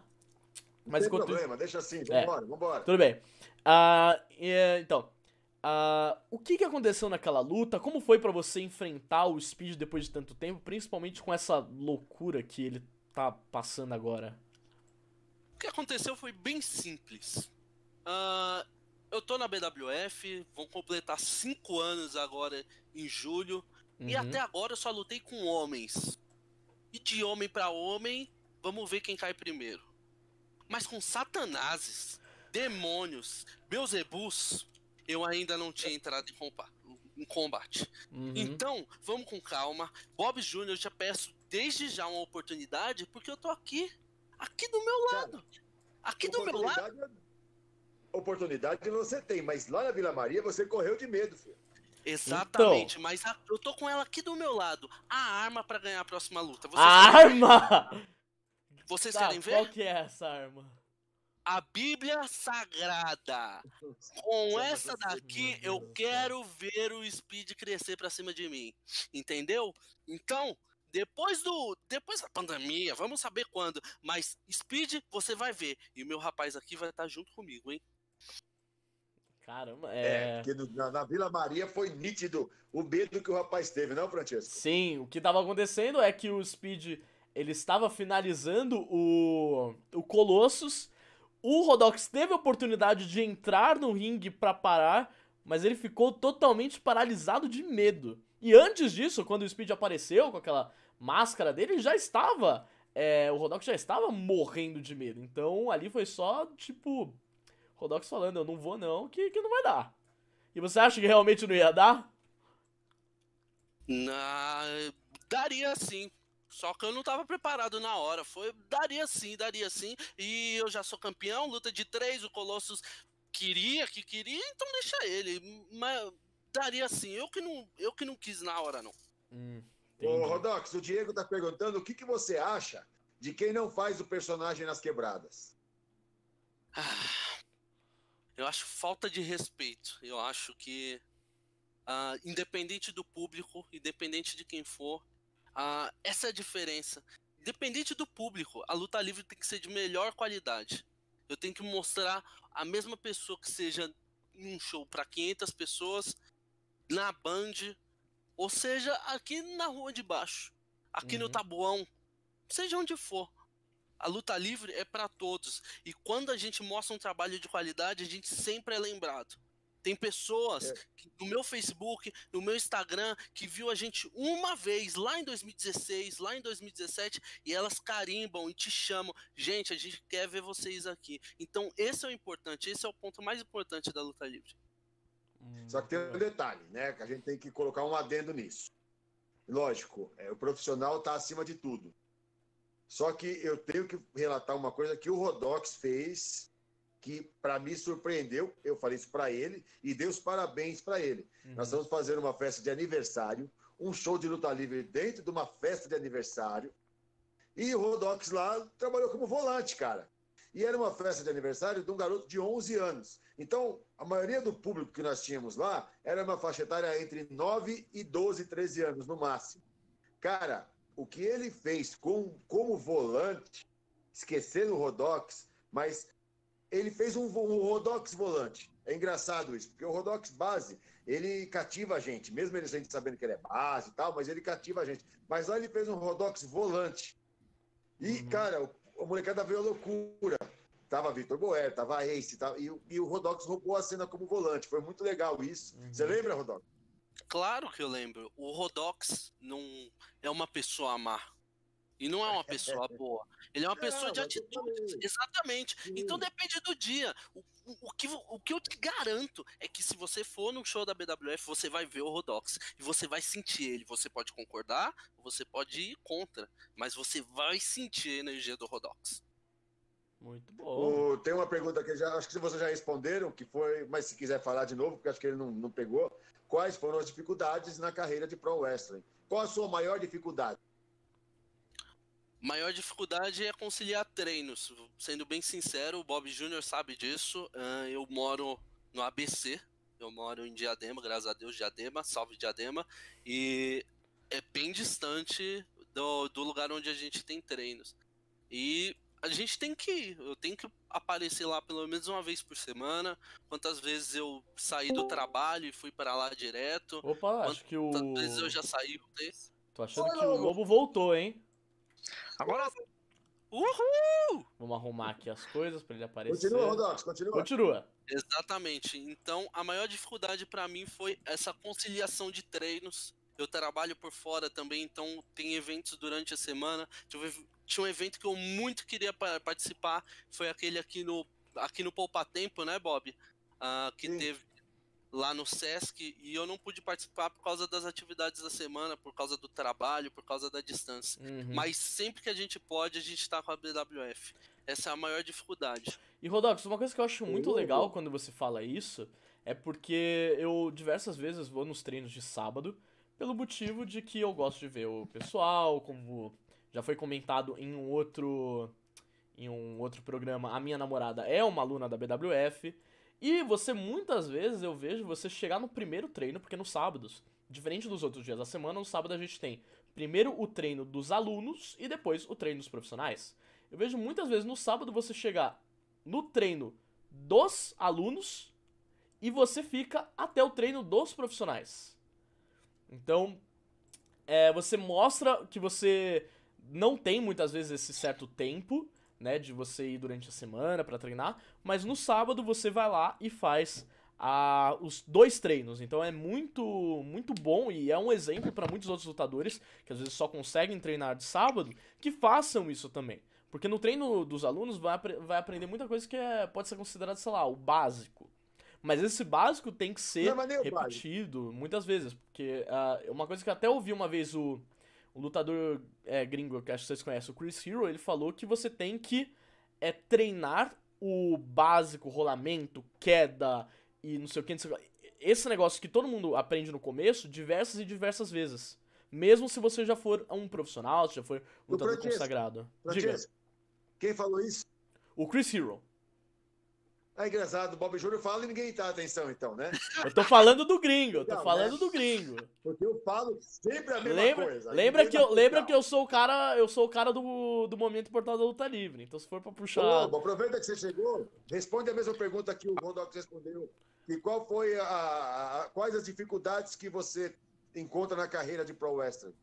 Speaker 2: Mas não tem problema, deixa assim, vambora, é, vambora.
Speaker 1: Tudo bem. Ah, então, Uh, o que, que aconteceu naquela luta? Como foi para você enfrentar o Speed depois de tanto tempo, principalmente com essa loucura que ele tá passando agora?
Speaker 3: O que aconteceu foi bem simples. Uh, eu tô na BWF, vão completar 5 anos agora em julho, uhum. e até agora eu só lutei com homens. E de homem para homem, vamos ver quem cai primeiro. Mas com satanases, demônios, Beelzebus, eu ainda não tinha entrado em combate. Uhum. Então, vamos com calma. Bob Jr., eu já peço desde já uma oportunidade, porque eu tô aqui. Aqui do meu lado. Aqui do meu lado.
Speaker 2: Oportunidade você tem, mas lá na Vila Maria você correu de medo, filho.
Speaker 3: Exatamente, então... mas a, eu tô com ela aqui do meu lado. A arma para ganhar a próxima luta.
Speaker 1: Vocês arma!
Speaker 3: Vocês tá, querem ver?
Speaker 1: Qual que é essa arma?
Speaker 3: a Bíblia Sagrada. Com essa daqui, eu quero ver o Speed crescer pra cima de mim. Entendeu? Então, depois do. Depois da pandemia, vamos saber quando. Mas Speed, você vai ver. E o meu rapaz aqui vai estar junto comigo, hein?
Speaker 1: Caramba, é.
Speaker 2: é na, na, Vila Maria foi nítido o medo que o rapaz teve, não, Francesco?
Speaker 1: Sim, o que estava acontecendo é que o Speed ele estava finalizando o, o Colossus o Rodox teve a oportunidade de entrar no ringue para parar, mas ele ficou totalmente paralisado de medo. E antes disso, quando o Speed apareceu com aquela máscara dele, ele já estava. É, o Rodox já estava morrendo de medo. Então ali foi só, tipo, Rodox falando: Eu não vou não, que, que não vai dar. E você acha que realmente não ia dar?
Speaker 3: Na... Daria sim. Só que eu não estava preparado na hora. Foi, daria sim, daria sim. E eu já sou campeão, luta de três, o Colossus queria, que queria, então deixa ele. Mas daria sim. Eu que não, eu que não quis na hora, não.
Speaker 2: Hum, Ô, Rodox, o Diego tá perguntando o que, que você acha de quem não faz o personagem nas quebradas.
Speaker 3: Ah, eu acho falta de respeito. Eu acho que, uh, independente do público, independente de quem for, Uh, essa é a diferença. Independente do público, a luta livre tem que ser de melhor qualidade. Eu tenho que mostrar a mesma pessoa que seja em um show para 500 pessoas, na Band, ou seja, aqui na rua de baixo, aqui uhum. no Tabuão, seja onde for. A luta livre é para todos. E quando a gente mostra um trabalho de qualidade, a gente sempre é lembrado. Tem pessoas é. que, no meu Facebook, no meu Instagram, que viu a gente uma vez lá em 2016, lá em 2017, e elas carimbam e te chamam. Gente, a gente quer ver vocês aqui. Então, esse é o importante, esse é o ponto mais importante da luta livre.
Speaker 2: Só que tem um detalhe, né? Que a gente tem que colocar um adendo nisso. Lógico, é, o profissional está acima de tudo. Só que eu tenho que relatar uma coisa que o Rodox fez que para mim surpreendeu. Eu falei isso para ele e dei os parabéns para ele. Uhum. Nós estamos fazendo uma festa de aniversário, um show de luta livre dentro de uma festa de aniversário. E o Rodox lá trabalhou como volante, cara. E era uma festa de aniversário de um garoto de 11 anos. Então, a maioria do público que nós tínhamos lá era uma faixa etária entre 9 e 12, 13 anos no máximo. Cara, o que ele fez com, como volante, esquecendo o Rodox, mas ele fez um, um Rodox volante. É engraçado isso, porque o Rodox base, ele cativa a gente, mesmo ele gente sabendo que ele é base e tal, mas ele cativa a gente. Mas lá ele fez um Rodox volante. E, uhum. cara, o, o molecada veio a loucura. Tava Vitor Boer, tava Ace, tava, e, e, o Rodox roubou a cena como volante. Foi muito legal isso. Uhum. Você lembra, Rodox?
Speaker 3: Claro que eu lembro. O Rodox não é uma pessoa a amar. E não é uma pessoa boa. Ele é uma pessoa de atitude. Exatamente. Sim. Então depende do dia. O, o, o, que, o que eu te garanto é que se você for no show da BWF, você vai ver o Rodox. E você vai sentir ele. Você pode concordar, você pode ir contra. Mas você vai sentir a energia do Rodox.
Speaker 1: Muito bom.
Speaker 2: O, tem uma pergunta que já, acho que vocês já responderam, que foi, mas se quiser falar de novo, porque acho que ele não, não pegou. Quais foram as dificuldades na carreira de Pro Wrestling? Qual a sua maior dificuldade?
Speaker 3: Maior dificuldade é conciliar treinos. Sendo bem sincero, o Bob Júnior sabe disso. Eu moro no ABC, eu moro em Diadema, graças a Deus, Diadema, salve Diadema. E é bem distante do, do lugar onde a gente tem treinos. E a gente tem que ir. Eu tenho que aparecer lá pelo menos uma vez por semana. Quantas vezes eu saí do trabalho e fui para lá direto.
Speaker 1: Opa, acho que o.
Speaker 3: Quantas vezes eu já saí.
Speaker 1: Tô achando que o Lobo voltou, hein?
Speaker 3: Agora. Uhul!
Speaker 1: Vamos arrumar aqui as coisas para ele aparecer.
Speaker 2: Continua, Rodox, continua.
Speaker 1: Continua.
Speaker 3: Exatamente. Então, a maior dificuldade para mim foi essa conciliação de treinos. Eu trabalho por fora também, então tem eventos durante a semana. Tinha um evento que eu muito queria participar, foi aquele aqui no aqui no Poupa Tempo, né, Bob? Uh, que Sim. teve lá no Sesc e eu não pude participar por causa das atividades da semana, por causa do trabalho, por causa da distância. Uhum. Mas sempre que a gente pode, a gente está com a BWF. Essa é a maior dificuldade.
Speaker 1: E Rodox, uma coisa que eu acho muito legal quando você fala isso é porque eu diversas vezes vou nos treinos de sábado pelo motivo de que eu gosto de ver o pessoal, como já foi comentado em um outro em um outro programa, a minha namorada é uma aluna da BWF. E você, muitas vezes, eu vejo você chegar no primeiro treino, porque nos sábados, diferente dos outros dias da semana, no sábado a gente tem primeiro o treino dos alunos e depois o treino dos profissionais. Eu vejo muitas vezes no sábado você chegar no treino dos alunos e você fica até o treino dos profissionais. Então, é, você mostra que você não tem muitas vezes esse certo tempo né, de você ir durante a semana para treinar, mas no sábado você vai lá e faz a, os dois treinos. Então é muito muito bom e é um exemplo para muitos outros lutadores que às vezes só conseguem treinar de sábado, que façam isso também. Porque no treino dos alunos vai, vai aprender muita coisa que é, pode ser considerada, sei lá, o básico. Mas esse básico tem que ser repetido básico. muitas vezes. Porque uh, uma coisa que até ouvi uma vez o, o lutador é, gringo, que acho que vocês conhecem, o Chris Hero, ele falou que você tem que é, treinar o básico, rolamento, queda e não sei o que. Esse negócio que todo mundo aprende no começo, diversas e diversas vezes. Mesmo se você já for um profissional, se já for um lutador consagrado. Diga.
Speaker 2: Quem falou isso?
Speaker 1: O Chris Hero.
Speaker 2: É engraçado, o Bob Júnior fala e ninguém tá atenção, então, né?
Speaker 1: Eu tô falando do gringo, eu tô Não, falando né? do gringo.
Speaker 2: Porque eu falo sempre a mesma
Speaker 1: lembra,
Speaker 2: coisa.
Speaker 1: Lembra que, eu, lembra que eu sou o cara, eu sou o cara do, do momento portal da luta livre. Então, se for pra puxar. Ô,
Speaker 2: aproveita que você chegou, responde a mesma pergunta que o Rondox respondeu. E qual foi a, a, a, quais as dificuldades que você encontra na carreira de Pro Wrestling?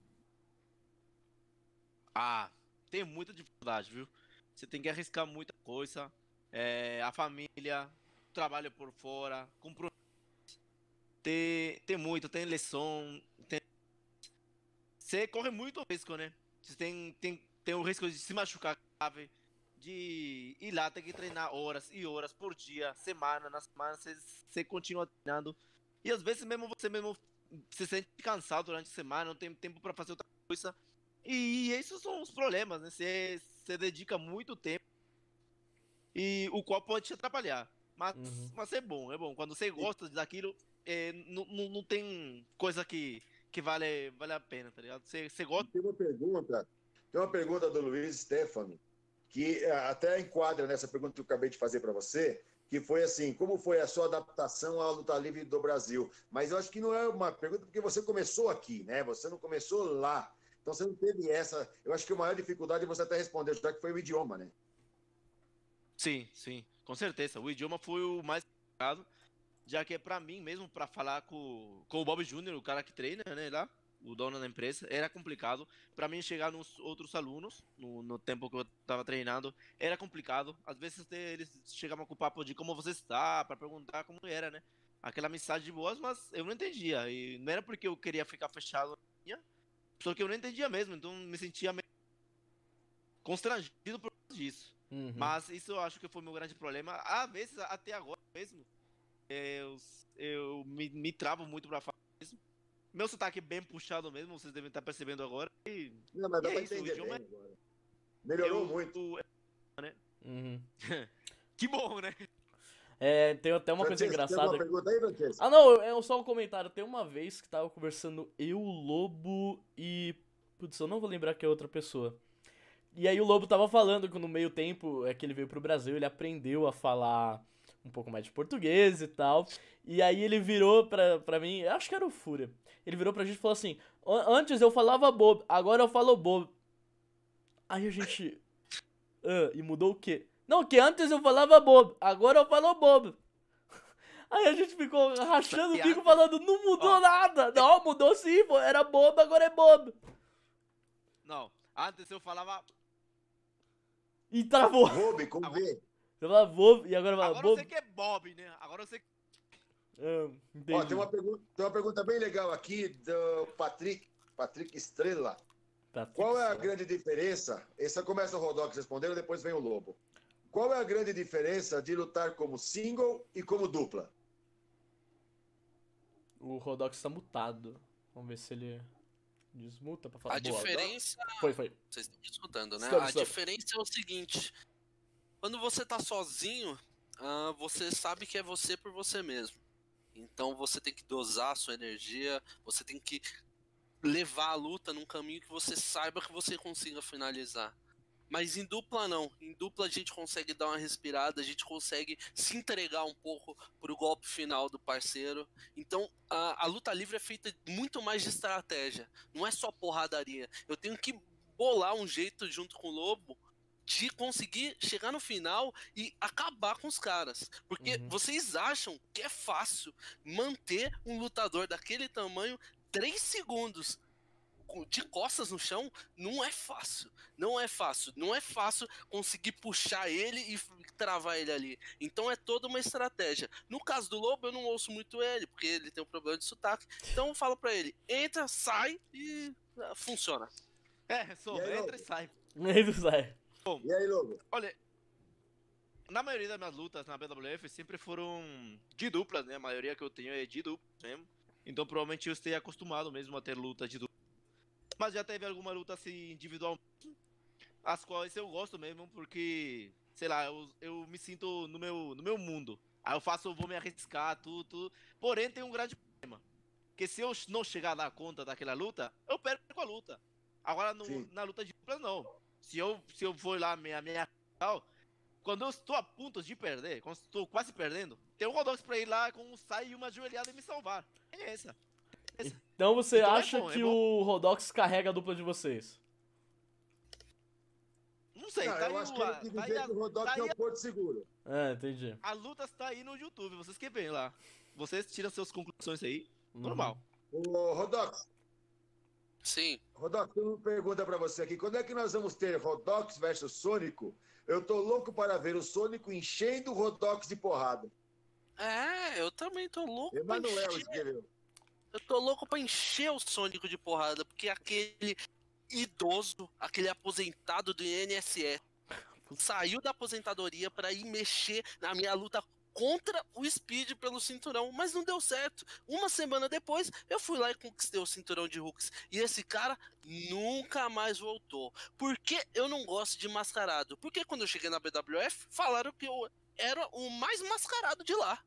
Speaker 4: Ah, tem muita dificuldade, viu? Você tem que arriscar muita coisa é, a família, trabalho por fora. Tem, tem muito, tem lição. Tem... Você corre muito risco, né? Você tem, tem, tem o risco de se machucar grave, de ir lá, ter que treinar horas e horas por dia, semana, na semana, você, você continua treinando. E às vezes mesmo você mesmo se sente cansado durante a semana, não tem tempo para fazer outra coisa. E esses são os problemas, né? Você, você dedica muito tempo e o qual pode te atrapalhar. Mas, uhum. mas é bom, é bom. Quando você gosta daquilo, é, não, não, não tem coisa que, que vale, vale a pena, tá ligado? Você, você gosta.
Speaker 2: Tem uma pergunta, tem uma pergunta do Luiz Stefano, que é, até enquadra nessa pergunta que eu acabei de fazer para você, que foi assim, como foi a sua adaptação à luta livre do Brasil? Mas eu acho que não é uma pergunta porque você começou aqui, né? Você não começou lá. Então você não teve essa. Eu acho que a maior dificuldade é você até responder, já que foi o idioma, né?
Speaker 4: Sim, sim, com certeza. O idioma foi o mais complicado, já que é para mim mesmo, para falar com, com o Bob Júnior, o cara que treina, né, lá, o dono da empresa, era complicado. Para mim chegar nos outros alunos, no, no tempo que eu estava treinando, era complicado. Às vezes eles chegavam com o papo de como você está, para perguntar como era, né? Aquela mensagem de boas, mas eu não entendia. E não era porque eu queria ficar fechado, só que eu não entendia mesmo, então me sentia meio constrangido por causa disso. Uhum. Mas isso eu acho que foi o meu grande problema. Às vezes, até agora mesmo, eu, eu me, me travo muito pra falar isso. Meu sotaque é bem puxado mesmo, vocês devem estar percebendo agora. E,
Speaker 2: Não, mas dá pra é entender bem é agora. Melhorou eu, muito.
Speaker 4: né? Uhum. que bom, né?
Speaker 1: É, tem até uma coisa engraçada. Tem pergunta aí, ah, não, é só um comentário. Tem uma vez que tava conversando eu, o Lobo e. Putz, eu não vou lembrar que é outra pessoa. E aí o Lobo tava falando que no meio tempo é que ele veio pro Brasil, ele aprendeu a falar um pouco mais de português e tal. E aí ele virou pra, pra mim, acho que era o Fúria. Ele virou pra gente e falou assim: Antes eu falava bobo, agora eu falo bobo. Aí a gente. Ah, e mudou o quê? Não, que antes eu falava bobo, agora eu falo bobo. Aí a gente ficou rachando o bico falando, não mudou nada. Não, mudou sim, era bobo, agora é bobo.
Speaker 4: Não, antes eu falava
Speaker 1: e travou.
Speaker 2: Bob, com V.
Speaker 1: Você fala Bob e agora fala
Speaker 4: Agora
Speaker 1: Bob.
Speaker 4: você que é Bob, né? Agora você.
Speaker 2: Ah, Ó, tem, uma pergunta, tem uma pergunta bem legal aqui do Patrick, Patrick Estrela. Patrick Qual é a grande diferença? Essa começa o Rodox respondendo, depois vem o Lobo. Qual é a grande diferença de lutar como single e como dupla?
Speaker 1: O Rodox está mutado. Vamos ver se ele. Desmuta pra falar.
Speaker 3: A Boa, diferença.
Speaker 1: Foi, foi.
Speaker 3: Vocês estão escutando, né? Estamos, a estamos. diferença é o seguinte: quando você tá sozinho, uh, você sabe que é você por você mesmo. Então você tem que dosar a sua energia, você tem que levar a luta num caminho que você saiba que você consiga finalizar. Mas em dupla não. Em dupla a gente consegue dar uma respirada, a gente consegue se entregar um pouco pro golpe final do parceiro. Então a, a luta livre é feita muito mais de estratégia. Não é só porradaria. Eu tenho que bolar um jeito junto com o Lobo de conseguir chegar no final e acabar com os caras. Porque uhum. vocês acham que é fácil manter um lutador daquele tamanho 3 segundos de costas no chão não é fácil. Não é fácil. Não é fácil conseguir puxar ele e travar ele ali. Então é toda uma estratégia. No caso do Lobo, eu não ouço muito ele, porque ele tem um problema de sotaque. Então eu falo para ele: entra, sai e uh, funciona.
Speaker 4: É, só aí, entra e sai.
Speaker 1: Entra e sai.
Speaker 2: Bom, e aí, Lobo?
Speaker 4: Olha, na maioria das minhas lutas na BWF sempre foram de duplas, né? A maioria que eu tenho é de duplas mesmo. Então provavelmente eu esteja acostumado mesmo a ter luta de duplas. Mas já teve alguma luta assim individual, as quais eu gosto mesmo, porque, sei lá, eu, eu me sinto no meu, no meu mundo. Aí eu faço, eu vou me arriscar, tudo, tudo. Porém, tem um grande problema. Que se eu não chegar na conta daquela luta, eu perco a luta. Agora, no, na luta de dupla, não. Se eu, se eu for lá, minha, minha quando eu estou a ponto de perder, quando estou quase perdendo, tem um Rodox pra ir lá com um sai e uma joelhada e me salvar. É essa.
Speaker 1: Essa. Então você então é acha é bom, que é o Rodox carrega a dupla de vocês?
Speaker 4: Não sei, não, tá
Speaker 2: eu
Speaker 4: aí
Speaker 2: acho o, que ele que tá o Rodox tá é o Porto Seguro.
Speaker 1: É, entendi.
Speaker 4: A luta está aí no YouTube, vocês que veem lá. Vocês tiram suas conclusões aí, uhum. normal.
Speaker 2: Ô, Rodox.
Speaker 3: Sim.
Speaker 2: Rodox, tem uma pergunta pra você aqui. Quando é que nós vamos ter Rodox versus Sônico eu tô louco para ver o Sônico enchendo o Rodox de porrada.
Speaker 3: É, eu também tô louco.
Speaker 2: Emanuel escreveu.
Speaker 3: Eu tô louco pra encher o Sônico de porrada, porque aquele idoso, aquele aposentado do INSS, saiu da aposentadoria para ir mexer na minha luta contra o Speed pelo cinturão, mas não deu certo. Uma semana depois, eu fui lá e conquistei o cinturão de Hooks. E esse cara nunca mais voltou. Por que eu não gosto de mascarado? Porque quando eu cheguei na BWF, falaram que eu era o mais mascarado de lá.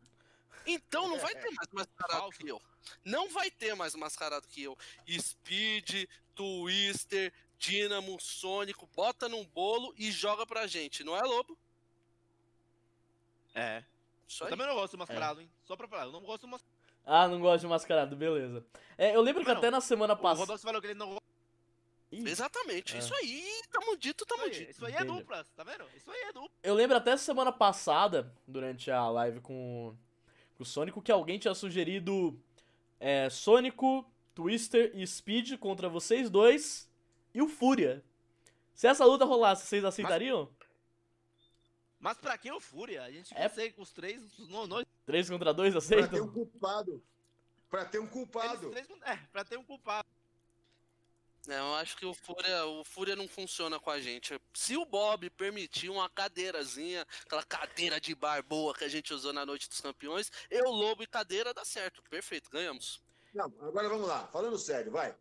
Speaker 3: Então não vai ter mais mascarado que eu. Não vai ter mais mascarado que eu. Speed, Twister, Dynamo, Sônico, bota num bolo e joga pra gente, não é, Lobo?
Speaker 4: É. Isso eu também não gosto de mascarado, é. hein? Só pra falar, eu não gosto de mascarado.
Speaker 1: Ah, não gosto de mascarado, beleza. É, eu lembro que até na semana passada. O
Speaker 4: Rodolfo falou que ele não
Speaker 3: Exatamente, é. isso aí, tamo dito, tamo
Speaker 4: isso
Speaker 3: dito.
Speaker 4: Isso aí é dupla, tá vendo? Isso aí é dupla.
Speaker 1: Eu lembro até semana passada, durante a live com o Sônico, que alguém tinha sugerido é, Sônico, Twister e Speed contra vocês dois e o Fúria. Se essa luta rolasse, vocês aceitariam?
Speaker 4: Mas pra que o Fúria? A gente é... consegue com os três, nós...
Speaker 1: Três contra dois, aceita?
Speaker 2: Pra ter um culpado. Pra ter um culpado.
Speaker 4: Três, é, pra ter um culpado.
Speaker 3: Eu acho que o Fúria, o Fúria não funciona com a gente. Se o Bob permitir uma cadeirazinha, aquela cadeira de bar boa que a gente usou na Noite dos Campeões, eu, Lobo e cadeira dá certo. Perfeito, ganhamos.
Speaker 2: Não, agora vamos lá. Falando sério, vai.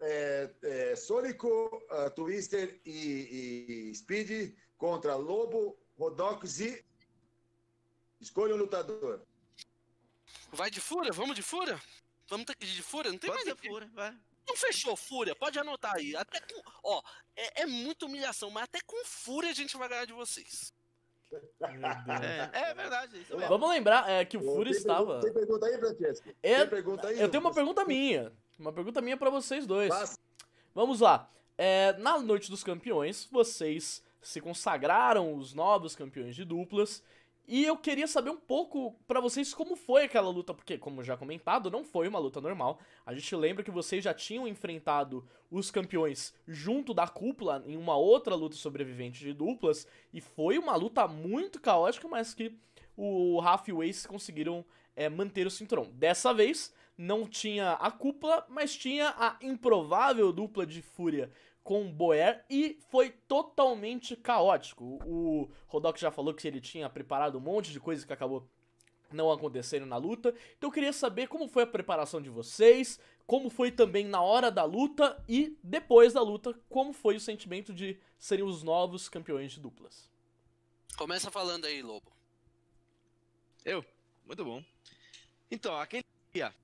Speaker 2: É, é, Sônico, uh, Twister e, e Speed contra Lobo, Rodox e. Escolha um lutador.
Speaker 3: Vai de fúria? Vamos de fúria? Vamos ter que ir de fúria? Não tem
Speaker 4: Pode
Speaker 3: mais
Speaker 4: de fúria, vai.
Speaker 3: Não fechou fúria? Pode anotar aí. Até com. Ó, é, é muita humilhação, mas até com fúria a gente vai ganhar de vocês.
Speaker 4: É, é, verdade. Isso
Speaker 1: Vamos lembrar é, que o Fúria estava.
Speaker 2: Tem pergunta aí, Francesco?
Speaker 1: É, tem pergunta aí? Eu tenho uma pergunta minha. Uma pergunta minha para vocês dois. Passa. Vamos lá. É, na Noite dos Campeões, vocês se consagraram os novos campeões de duplas. E eu queria saber um pouco para vocês como foi aquela luta, porque, como já comentado, não foi uma luta normal. A gente lembra que vocês já tinham enfrentado os campeões junto da cúpula em uma outra luta sobrevivente de duplas, e foi uma luta muito caótica, mas que o Rafa e o Ace conseguiram é, manter o cinturão. Dessa vez, não tinha a cúpula, mas tinha a improvável dupla de Fúria com Boer e foi totalmente caótico. O Rodok já falou que ele tinha preparado um monte de coisas que acabou não acontecendo na luta. Então eu queria saber como foi a preparação de vocês, como foi também na hora da luta e depois da luta, como foi o sentimento de serem os novos campeões de duplas.
Speaker 3: Começa falando aí, Lobo.
Speaker 4: Eu? Muito bom. Então, aquele dia.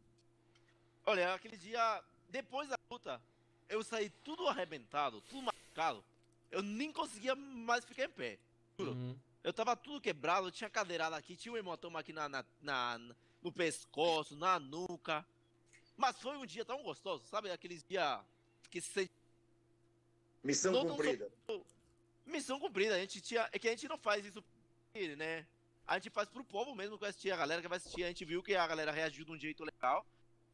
Speaker 4: Olha, aquele dia, depois da luta, eu saí tudo arrebentado, tudo machucado. Eu nem conseguia mais ficar em pé. Juro. Uhum. Eu tava tudo quebrado, tinha cadeirada aqui, tinha um hematoma aqui na, na, na, no pescoço, na nuca. Mas foi um dia tão gostoso, sabe? Aqueles dias que se sente.
Speaker 2: Missão não, cumprida. Não,
Speaker 4: missão cumprida. A gente tinha. É que a gente não faz isso né? A gente faz pro povo mesmo que vai assistir, a galera que vai assistir. A gente viu que a galera reagiu de um jeito legal.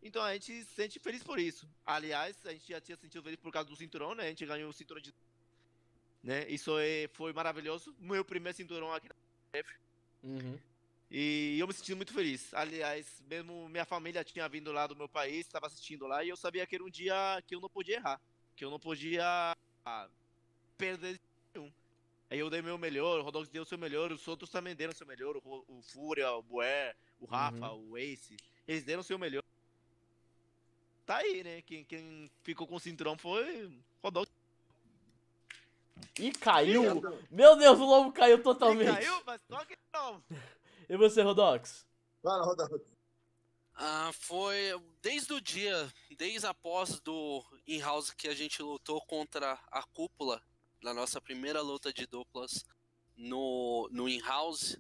Speaker 4: Então a gente se sente feliz por isso. Aliás, a gente já tinha sentido feliz por causa do cinturão, né? A gente ganhou o cinturão de. Né? Isso é, foi maravilhoso. Meu primeiro cinturão aqui na F.
Speaker 1: Uhum.
Speaker 4: E eu me senti muito feliz. Aliás, mesmo minha família tinha vindo lá do meu país, estava assistindo lá, e eu sabia que era um dia que eu não podia errar. Que eu não podia ah, perder nenhum. Aí eu dei meu melhor, o Rodolfo deu o seu melhor, os outros também deram o seu melhor, o, o Fúria, o Buer, o Rafa, uhum. o Ace. Eles deram o seu melhor tá aí, né? Quem, quem ficou com o cinturão foi Rodolfo.
Speaker 1: E caiu! Meu Deus, o lobo caiu totalmente. E
Speaker 4: caiu, mas toque de novo.
Speaker 1: E você, Rodox?
Speaker 2: Fala, Rodox.
Speaker 3: Ah, foi desde o dia, desde após do in-house que a gente lutou contra a cúpula, na nossa primeira luta de duplas no, no in-house,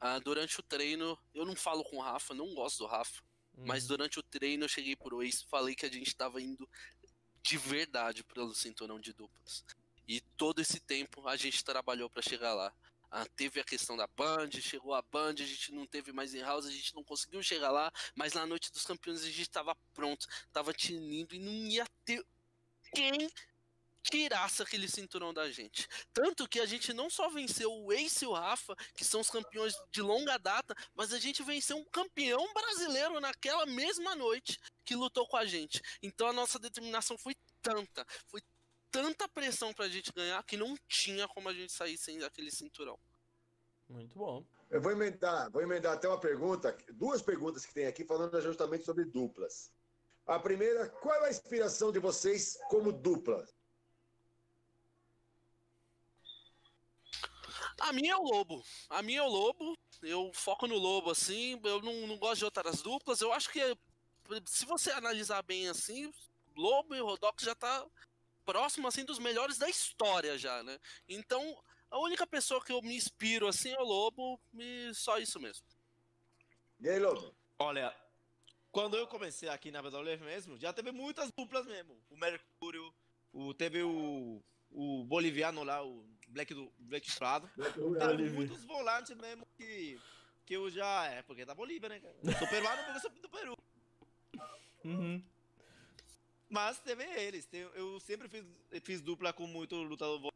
Speaker 3: uh, durante o treino, eu não falo com o Rafa, não gosto do Rafa, uhum. mas durante o treino eu cheguei pro e falei que a gente tava indo de verdade pelo cinturão de duplas. E todo esse tempo a gente trabalhou para chegar lá. Ah, teve a questão da Band, chegou a Band, a gente não teve mais em house, a gente não conseguiu chegar lá, mas na noite dos campeões a gente estava pronto, estava tinindo e não ia ter quem tirasse aquele cinturão da gente. Tanto que a gente não só venceu o Ace e o Rafa, que são os campeões de longa data, mas a gente venceu um campeão brasileiro naquela mesma noite que lutou com a gente. Então a nossa determinação foi tanta, foi tanta pressão pra gente ganhar que não tinha como a gente sair sem aquele cinturão.
Speaker 1: Muito bom.
Speaker 2: Eu vou emendar, vou emendar até uma pergunta, duas perguntas que tem aqui falando justamente sobre duplas. A primeira, qual é a inspiração de vocês como dupla?
Speaker 3: A minha é o Lobo. A minha é o Lobo. Eu foco no Lobo, assim. Eu não, não gosto de outras duplas. Eu acho que se você analisar bem assim, Lobo e Rodox já tá próximo assim dos melhores da história já, né? Então, a única pessoa que eu me inspiro assim é o Lobo e só isso mesmo.
Speaker 2: E aí, Lobo?
Speaker 4: Olha, quando eu comecei aqui na WWF mesmo, já teve muitas duplas mesmo. O Mercúrio, o, teve o, o boliviano lá, o Black do Black Prado. Teve muitos volantes mesmo que, que eu já. É, porque é da Bolívia, né? Eu sou peruano porque eu sou do Peru.
Speaker 1: Uhum.
Speaker 4: Mas teve eles. Eu sempre fiz, fiz dupla com muito lutador.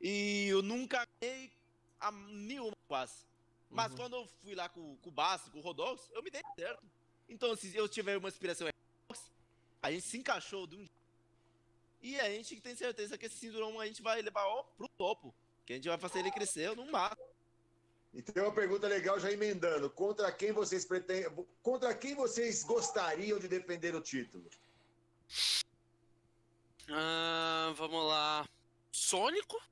Speaker 4: E eu nunca ganhei a nenhuma quase. Mas uhum. quando eu fui lá com, com o Bassi, com o Rodox, eu me dei certo. Então, se eu tiver uma inspiração a gente se encaixou de um e a gente tem certeza que esse cinturão a gente vai levar ó, pro topo. Que a gente vai fazer ele crescer no máximo.
Speaker 2: E tem uma pergunta legal já emendando. Contra quem vocês pretendem. Contra quem vocês gostariam de defender o título?
Speaker 3: Ah, vamos lá. Sônico?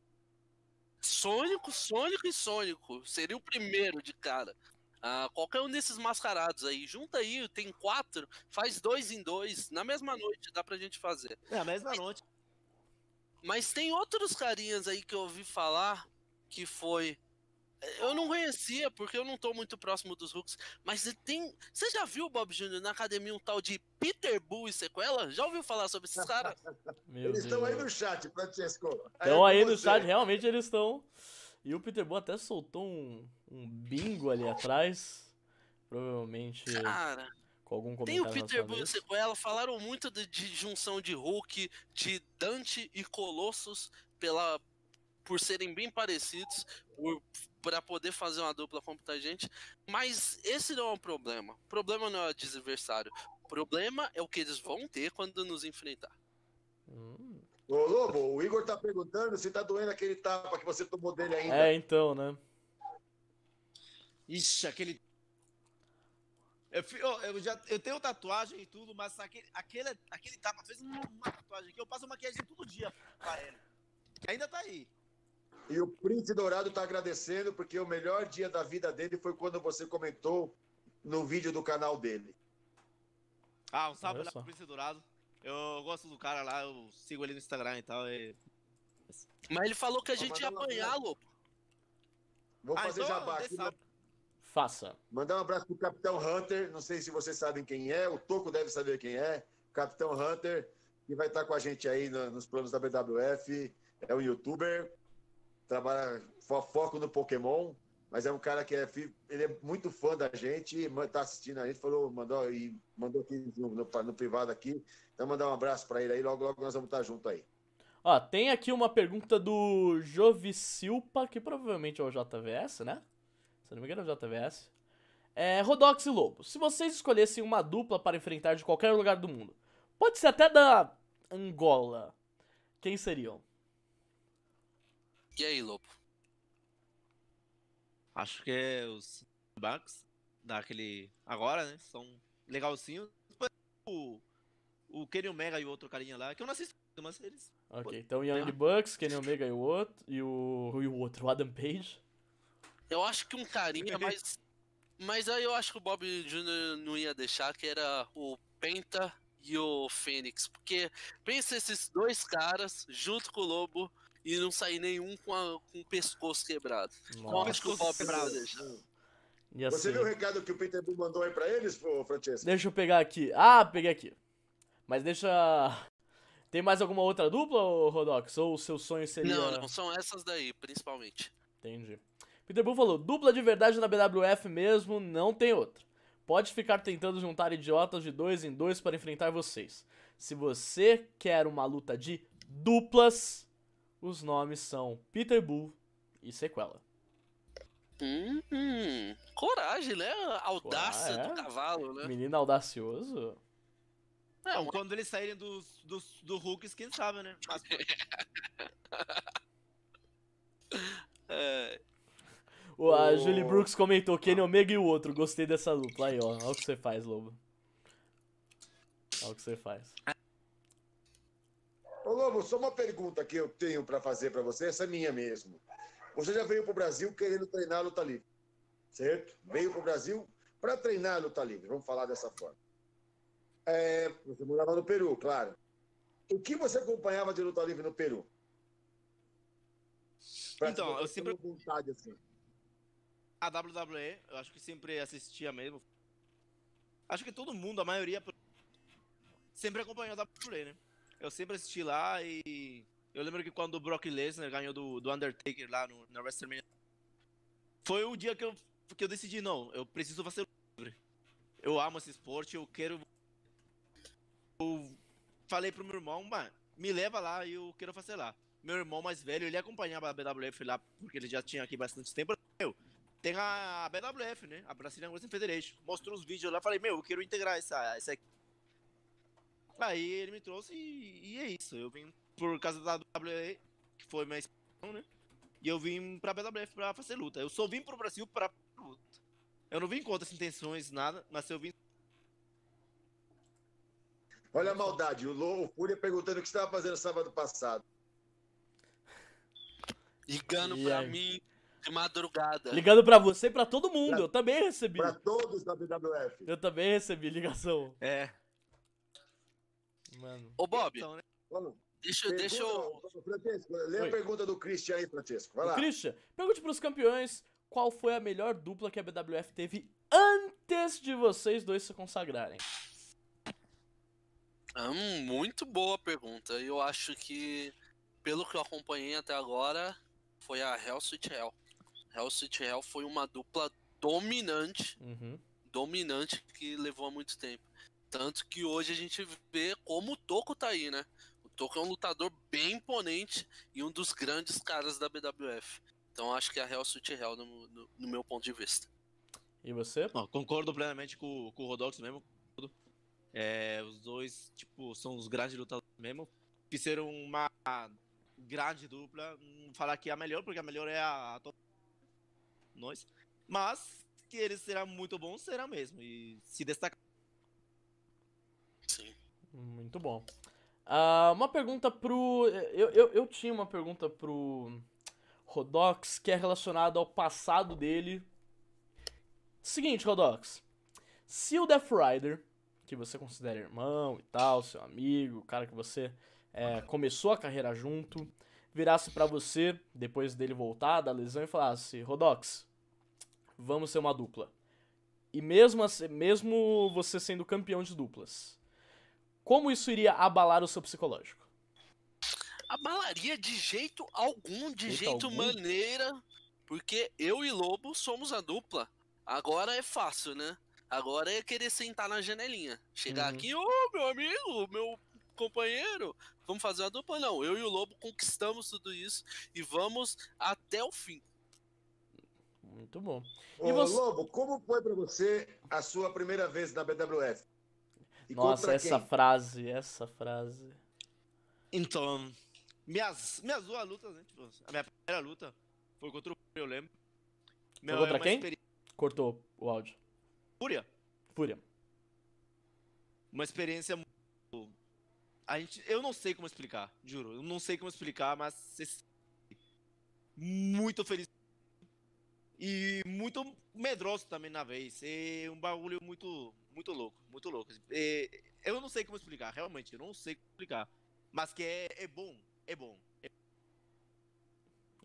Speaker 3: Sônico, Sônico e Sônico. Seria o primeiro de cara. Ah, qualquer um desses mascarados aí. Junta aí, tem quatro, faz dois em dois. Na mesma noite dá pra gente fazer.
Speaker 4: É, a mesma noite.
Speaker 3: Mas tem outros carinhas aí que eu ouvi falar que foi eu não conhecia, porque eu não tô muito próximo dos Hooks, mas tem. Você já viu, Bob Jr., na academia um tal de Peter Bull e sequela? Já ouviu falar sobre esses caras?
Speaker 2: eles estão aí no chat, Francesco.
Speaker 1: Estão aí, aí no chat, realmente eles estão. E o Peter Bull até soltou um, um bingo ali atrás. Provavelmente.
Speaker 3: Cara.
Speaker 1: Com algum comentário.
Speaker 3: Tem o Peter Bull e sequela, falaram muito de, de junção de Hulk, de Dante e Colossus pela, por serem bem parecidos, para poder fazer uma dupla contra a gente. Mas esse não é o problema. O problema não é o adversário. O problema é o que eles vão ter quando nos enfrentar.
Speaker 2: Ô Lobo, o Igor tá perguntando se tá doendo aquele tapa que você tomou dele ainda.
Speaker 1: É, então, né?
Speaker 4: Ixi, aquele. Eu, eu, já, eu tenho tatuagem e tudo, mas aquele, aquele, aquele tapa fez uma, uma tatuagem aqui. Eu passo maquiagem todo dia pra ele. E ainda tá aí.
Speaker 2: E o Príncipe Dourado está agradecendo porque o melhor dia da vida dele foi quando você comentou no vídeo do canal dele.
Speaker 4: Ah, um salve lá pro Príncipe Dourado. Eu gosto do cara lá, eu sigo ele no Instagram e tal. E...
Speaker 3: Mas ele falou que a gente ia apanhar, louco.
Speaker 2: Vou ah, fazer então, jabá aqui.
Speaker 1: Faça.
Speaker 2: Mandar um abraço pro Capitão Hunter. Não sei se vocês sabem quem é. O Toco deve saber quem é. Capitão Hunter, que vai estar com a gente aí no, nos planos da BWF. É um youtuber trabalha foco no Pokémon, mas é um cara que é, ele é muito fã da gente, está assistindo a gente, falou, mandou e mandou aqui no, no, no, privado aqui. Então mandar um abraço para ele aí, logo logo nós vamos estar junto aí.
Speaker 1: Ó, tem aqui uma pergunta do Jovisilpa, que provavelmente é o JVS, né? Se não me engano é o JVS. É, Rodox e Lobo, se vocês escolhessem uma dupla para enfrentar de qualquer lugar do mundo, pode ser até da Angola, quem seriam?
Speaker 3: E aí, Lobo?
Speaker 4: Acho que é os Bucks, daquele. Agora, né? São legalzinhos. O, o Kenny Omega e o outro carinha lá, que eu não assisto, mas eles.
Speaker 1: Ok, então Young Bucks, Kenny Omega e o outro. E o, e o outro, o Adam Page.
Speaker 3: Eu acho que um carinha, mas. Mas aí eu acho que o Bob Jr. não ia deixar, que era o Penta e o Fênix. Porque pensa esses dois caras junto com o Lobo e não sair nenhum com, a, com o pescoço quebrado. Nossa. Acho que o Bob quebrado.
Speaker 2: Você ser... viu o recado que o Peter Bull mandou aí pra eles, Francesco?
Speaker 1: Deixa eu pegar aqui. Ah, peguei aqui. Mas deixa. Tem mais alguma outra dupla, Rodox? Ou o seu sonho seria.
Speaker 3: Não, não, são essas daí, principalmente.
Speaker 1: Entendi. Peter Bull falou: dupla de verdade na BWF mesmo, não tem outra. Pode ficar tentando juntar idiotas de dois em dois para enfrentar vocês. Se você quer uma luta de duplas, os nomes são Peter Bull e Sequela.
Speaker 3: Hum, hum, coragem, né? Audácia é. do cavalo, né?
Speaker 1: Menino audacioso.
Speaker 4: É, Bom, quando eles saírem dos, dos, do Hulk, quem sabe, né? Mas...
Speaker 1: é. O, a oh. Julie Brooks comentou Kenny Omega e o outro. Gostei dessa dupla. Aí, ó. Olha o que você faz, Lobo. Olha o que você faz.
Speaker 2: Ô, Lobo, só uma pergunta que eu tenho para fazer para você. Essa é minha mesmo. Você já veio pro Brasil querendo treinar luta livre, certo? Veio pro Brasil para treinar luta livre. Vamos falar dessa forma. É, você morava no Peru, claro. O que você acompanhava de luta livre no Peru?
Speaker 4: Pra então, eu sempre. Vontade, assim. A WWE, eu acho que sempre assistia mesmo. Acho que todo mundo, a maioria, sempre acompanhou a WWE, né? Eu sempre assisti lá e. Eu lembro que quando o Brock Lesnar ganhou do, do Undertaker lá no, na WrestleMania. Foi o dia que eu, que eu decidi, não, eu preciso fazer livre. Eu amo esse esporte, eu quero eu falei pro meu irmão, mano, me leva lá e eu quero fazer lá. Meu irmão mais velho, ele acompanhava a BWF lá, porque ele já tinha aqui bastante tempo. Meu, tem a BWF, né? A Brazilian Wrestling Federation. Mostrou uns vídeos lá, falei, meu, eu quero integrar essa, essa aqui. Aí ele me trouxe e, e, é isso. Eu vim por causa da WWE, que foi minha expansão, né? E eu vim pra BWF pra fazer luta. Eu só vim pro Brasil pra luta. Eu não vim com outras intenções, nada, mas eu vim
Speaker 2: Olha a maldade, o, o Fúria perguntando o que você estava fazendo sábado passado.
Speaker 3: Ligando e pra aí? mim de madrugada.
Speaker 1: Ligando pra você e pra todo mundo, pra, eu também recebi.
Speaker 2: Pra todos da BWF.
Speaker 1: Eu também recebi ligação.
Speaker 4: É.
Speaker 3: Mano. Ô, Bob. Então, né? Deixa, pergunta, deixa eu.
Speaker 2: Francesco, lê Oi. a pergunta do Christian aí, Francesco. Vai lá.
Speaker 1: Christian, pergunte pros campeões qual foi a melhor dupla que a BWF teve antes de vocês dois se consagrarem.
Speaker 3: Hum, muito boa pergunta. Eu acho que, pelo que eu acompanhei até agora, foi a Hell Sweet Hell. Hell Sweet Hell foi uma dupla dominante, uhum. dominante que levou há muito tempo. Tanto que hoje a gente vê como o Toco tá aí, né? O Toco é um lutador bem imponente e um dos grandes caras da BWF. Então acho que é a Hell Sweet Hell no, no, no meu ponto de vista.
Speaker 1: E você?
Speaker 4: concordo plenamente com, com o Rodox mesmo. É, os dois, tipo, são os grandes lutadores mesmo. Fizeram uma grande dupla. Não falar que é a melhor, porque a melhor é a, a nós. Mas que eles serão muito bons, será mesmo. E se destacar.
Speaker 1: Muito bom. Uh, uma pergunta pro. Eu, eu, eu tinha uma pergunta pro Rodox que é relacionada ao passado dele. Seguinte, Rodox. Se o Death Rider que você considera irmão e tal, seu amigo, o cara que você é, começou a carreira junto, virasse para você, depois dele voltar da lesão, e falasse: Rodox, vamos ser uma dupla. E mesmo, assim, mesmo você sendo campeão de duplas, como isso iria abalar o seu psicológico?
Speaker 3: Abalaria de jeito algum, de jeito, jeito algum? maneira, porque eu e Lobo somos a dupla. Agora é fácil, né? Agora é querer sentar na janelinha. Chegar uhum. aqui, ô oh, meu amigo, meu companheiro, vamos fazer uma dupla? Não, eu e o Lobo conquistamos tudo isso e vamos até o fim.
Speaker 1: Muito bom.
Speaker 2: E Ô, você... Lobo, como foi para você a sua primeira vez na BWF?
Speaker 1: E Nossa, essa quem? frase, essa frase.
Speaker 4: Então, minhas, minhas duas lutas, né? Tipo, a minha primeira luta foi contra o eu lembro.
Speaker 1: Meu, foi contra é quem? Experi... Cortou o áudio.
Speaker 4: Fúria.
Speaker 1: Fúria.
Speaker 4: Uma experiência muito. A gente, eu não sei como explicar, juro. Eu não sei como explicar, mas muito feliz e muito medroso também na vez. É um bagulho muito, muito louco, muito louco. É, eu não sei como explicar, realmente, eu não sei como explicar. Mas que é, é bom, é bom. É...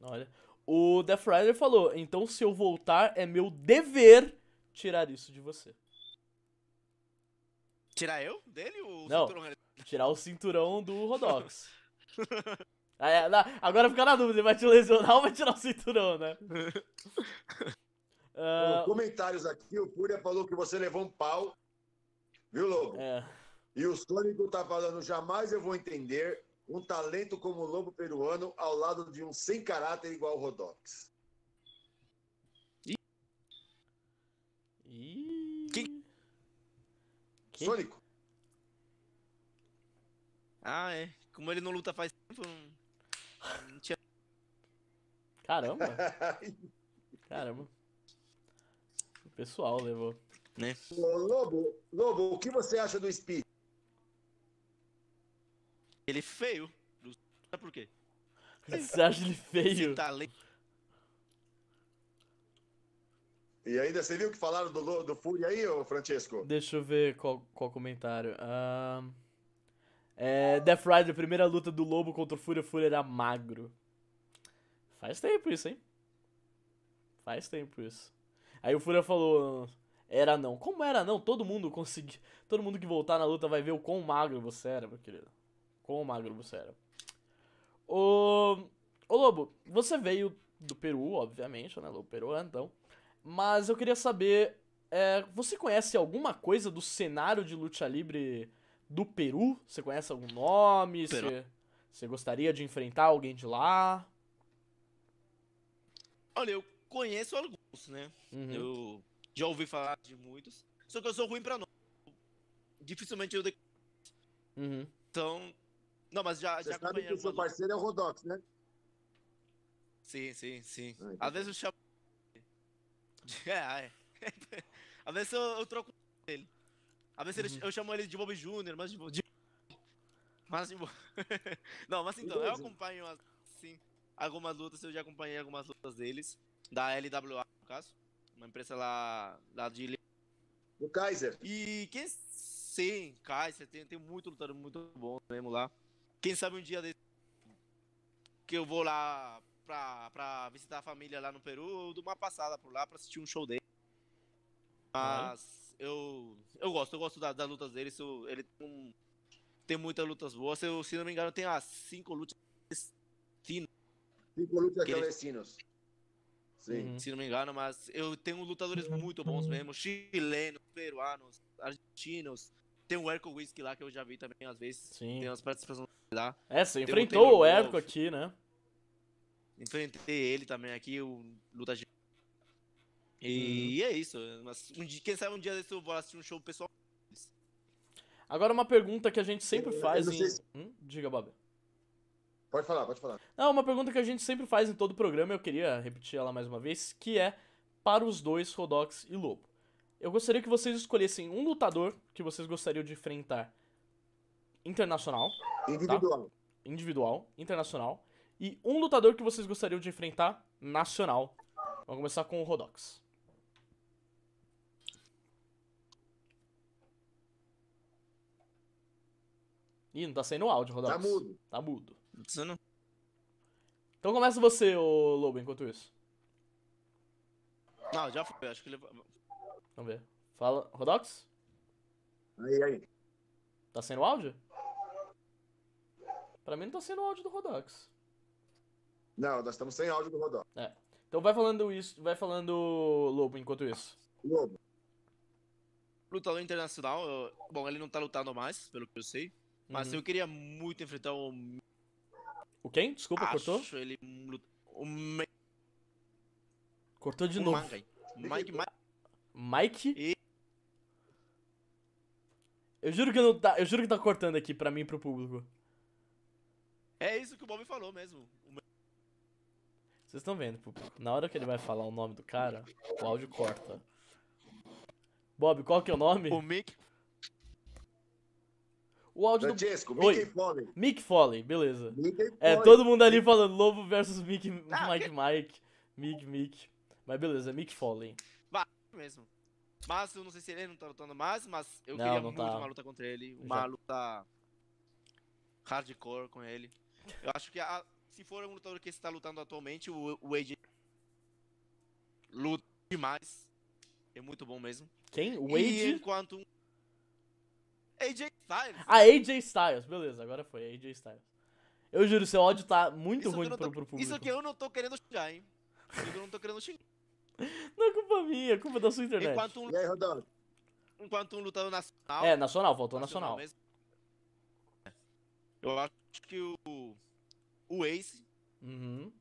Speaker 1: Olha. O Death Rider falou, então se eu voltar, é meu dever tirar isso de você.
Speaker 4: Tirar eu? Dele ou
Speaker 1: Não, cinturão? tirar o cinturão do Rodox. Aí, agora fica na dúvida, ele vai te lesionar ou vai tirar o cinturão, né?
Speaker 2: uh... Comentários aqui, o Fúria falou que você levou um pau, viu, Lobo?
Speaker 1: É.
Speaker 2: E o Sônico tá falando, jamais eu vou entender um talento como o Lobo peruano ao lado de um sem caráter igual o Rodox.
Speaker 1: E... Quem?
Speaker 2: Quem? Sônico.
Speaker 4: Ah, é. Como ele não luta faz tempo, não, não tinha...
Speaker 1: Caramba. Caramba. O pessoal levou.
Speaker 2: Né? Lobo, Lobo, o que você acha do Speed?
Speaker 4: Ele é feio. Sabe por quê?
Speaker 1: Você acha ele feio?
Speaker 2: E ainda você viu que falaram do, do Fury aí, ô Francesco?
Speaker 1: Deixa eu ver qual, qual comentário. Uh, é, Death Rider, primeira luta do Lobo contra o Fúria, o Fúria era magro. Faz tempo isso, hein? Faz tempo isso. Aí o Fúria falou, era não. Como era não? Todo mundo consegui, todo mundo que voltar na luta vai ver o quão magro você era, meu querido. Quão magro você era. Ô, ô Lobo, você veio do Peru, obviamente, né? Lobo peruano, então. Mas eu queria saber, é, você conhece alguma coisa do cenário de luta livre do Peru? Você conhece algum nome? Você, você gostaria de enfrentar alguém de lá?
Speaker 4: Olha, eu conheço alguns, né? Uhum. Eu já ouvi falar de muitos. Só que eu sou ruim pra nome. Dificilmente eu. De...
Speaker 1: Uhum.
Speaker 4: Então, não, mas já,
Speaker 2: Você
Speaker 4: já
Speaker 2: sabe que o seu parceiro é o Rodox, né?
Speaker 4: Sim, sim, sim. Ah, então Às vezes eu chamo. É, é. Às vezes eu, eu troco ele. Às vezes uhum. eu chamo ele de Bob Jr., mas de. de... Mas de. Não, mas então, eu acompanho assim, algumas lutas, eu já acompanhei algumas lutas deles. Da LWA, no caso. Uma empresa lá, lá de.
Speaker 2: Do Kaiser.
Speaker 4: E quem. Sim, Kaiser, tem, tem muito lutador muito bom mesmo lá. Quem sabe um dia desse que eu vou lá pra, pra visitar a família lá no Peru, eu dou uma passada por lá pra assistir um show dele. Mas eu, eu gosto, eu gosto das, das lutas dele. Eu, ele tem, um, tem muitas lutas boas. Eu, se não me engano, tem as cinco lutas
Speaker 2: clandestinas. Cinco lutas clandestinas.
Speaker 4: Sim. Uhum. Se não me engano, mas eu tenho lutadores muito bons mesmo, chilenos, peruanos, argentinos. Tem o Erco Whisky lá que eu já vi também às vezes.
Speaker 1: Sim.
Speaker 4: Tem umas participações lá.
Speaker 1: É, você enfrentou o Erco aqui, né?
Speaker 4: Enfrentei ele também aqui, o Luta G. E uhum. é isso. Mas um dia, quem sabe um dia desse eu vou assistir um show pessoal.
Speaker 1: Agora uma pergunta que a gente sempre faz em. Se... Hum? Diga, Bob.
Speaker 2: Pode falar, pode falar.
Speaker 1: Não, uma pergunta que a gente sempre faz em todo o programa, eu queria repetir ela mais uma vez, que é para os dois, Rodox e Lobo. Eu gostaria que vocês escolhessem um lutador que vocês gostariam de enfrentar internacional.
Speaker 2: Individual.
Speaker 1: Tá? Individual, internacional. E um lutador que vocês gostariam de enfrentar nacional. Vamos começar com o Rodox. Ih, não tá saindo áudio, Rodox.
Speaker 2: Tá mudo.
Speaker 1: Tá mudo.
Speaker 4: Você não...
Speaker 1: Então começa você, ô Lobo, enquanto isso.
Speaker 4: Não, já foi, acho que ele.
Speaker 1: Vamos ver. Fala, Rodox?
Speaker 2: Aí, aí.
Speaker 1: Tá sendo áudio? Pra mim não tá sendo áudio do Rodox.
Speaker 2: Não, nós estamos sem áudio do Rodox.
Speaker 1: É. Então vai falando isso, vai falando Lobo enquanto isso.
Speaker 2: Lobo.
Speaker 4: Lutador internacional, eu... bom, ele não tá lutando mais, pelo que eu sei. Mas uhum. eu queria muito enfrentar o.
Speaker 1: O quem? Desculpa,
Speaker 4: Acho
Speaker 1: cortou?
Speaker 4: ele. O...
Speaker 1: Cortou de
Speaker 4: o
Speaker 1: novo.
Speaker 4: Mike, Mike, Mike.
Speaker 1: Mike?
Speaker 4: E...
Speaker 1: Eu juro que não tá, eu juro que tá cortando aqui pra mim e pro público.
Speaker 4: É isso que o Bob falou mesmo.
Speaker 1: Vocês estão vendo. Na hora que ele vai falar o nome do cara, o áudio corta. Bob, qual que é o nome?
Speaker 4: O Mick.
Speaker 1: O áudio
Speaker 2: Francesco,
Speaker 1: do...
Speaker 2: Mickey Foley.
Speaker 1: Mick Foley, beleza.
Speaker 2: Mickey
Speaker 1: é, todo mundo ali falando Lobo versus Mick, ah, Mike, Mike, Mick, Mick. Mas beleza, Mick Foley
Speaker 4: mesmo. Mas eu não sei se ele não tá lutando mais, mas eu não, queria não muito tá. uma luta contra ele. Uma Já. luta hardcore com ele. Eu acho que a, se for um lutador que está lutando atualmente, o, o AJ luta demais. É muito bom mesmo.
Speaker 1: Quem? O
Speaker 4: E
Speaker 1: AJ?
Speaker 4: enquanto um... AJ Styles.
Speaker 1: Ah, AJ Styles. Beleza, agora foi. AJ Styles. Eu juro, seu áudio tá muito
Speaker 4: Isso
Speaker 1: ruim
Speaker 4: não
Speaker 1: pro,
Speaker 4: tô-
Speaker 1: pro público.
Speaker 4: Isso que eu não tô querendo xingar, hein? Isso que eu não tô querendo xingar.
Speaker 1: Não é culpa minha, é culpa da sua internet.
Speaker 4: Enquanto um,
Speaker 2: E aí, Rodolfo?
Speaker 4: enquanto um lutador nacional.
Speaker 1: É, nacional, voltou nacional.
Speaker 4: mesmo. Eu acho que o. O Ace.
Speaker 1: Uhum.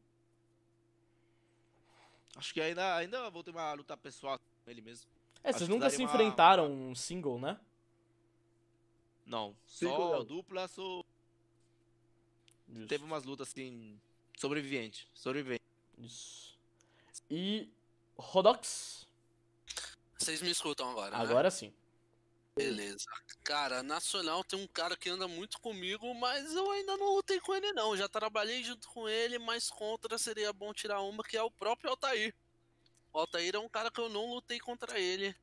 Speaker 4: Acho que ainda, ainda vou ter uma luta pessoal com ele mesmo.
Speaker 1: É,
Speaker 4: Acho
Speaker 1: vocês nunca se
Speaker 4: uma-
Speaker 1: enfrentaram um single, né?
Speaker 4: Não.
Speaker 2: Cinco
Speaker 4: Só
Speaker 2: não.
Speaker 4: dupla, só.
Speaker 1: Isso.
Speaker 4: Teve umas lutas assim. Sobrevivente. Sobrevivente.
Speaker 1: Isso. E. Rodox?
Speaker 3: Vocês me escutam agora, né?
Speaker 1: Agora sim.
Speaker 3: Beleza. Cara, nacional tem um cara que anda muito comigo, mas eu ainda não lutei com ele não. Já trabalhei junto com ele, mas contra seria bom tirar uma, que é o próprio Altair. O Altair é um cara que eu não lutei contra ele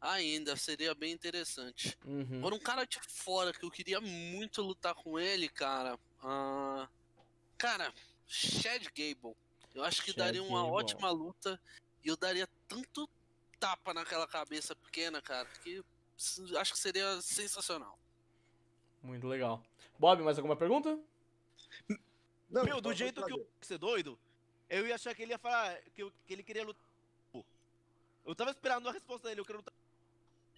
Speaker 3: ainda, seria bem interessante.
Speaker 1: Uhum.
Speaker 3: Agora um cara de fora que eu queria muito lutar com ele, cara. ah, Cara, Chad Gable. Eu acho que
Speaker 1: Chad
Speaker 3: daria uma
Speaker 1: Gable.
Speaker 3: ótima luta e eu daria tanto tapa naquela cabeça pequena, cara, que acho que seria sensacional.
Speaker 1: Muito legal. Bob, mais alguma pergunta?
Speaker 2: Não,
Speaker 4: Meu, do jeito que
Speaker 2: fazer.
Speaker 4: eu ser doido, eu ia achar que ele ia falar que, eu- que ele queria lutar. Eu tava esperando a resposta dele, eu quero lutar.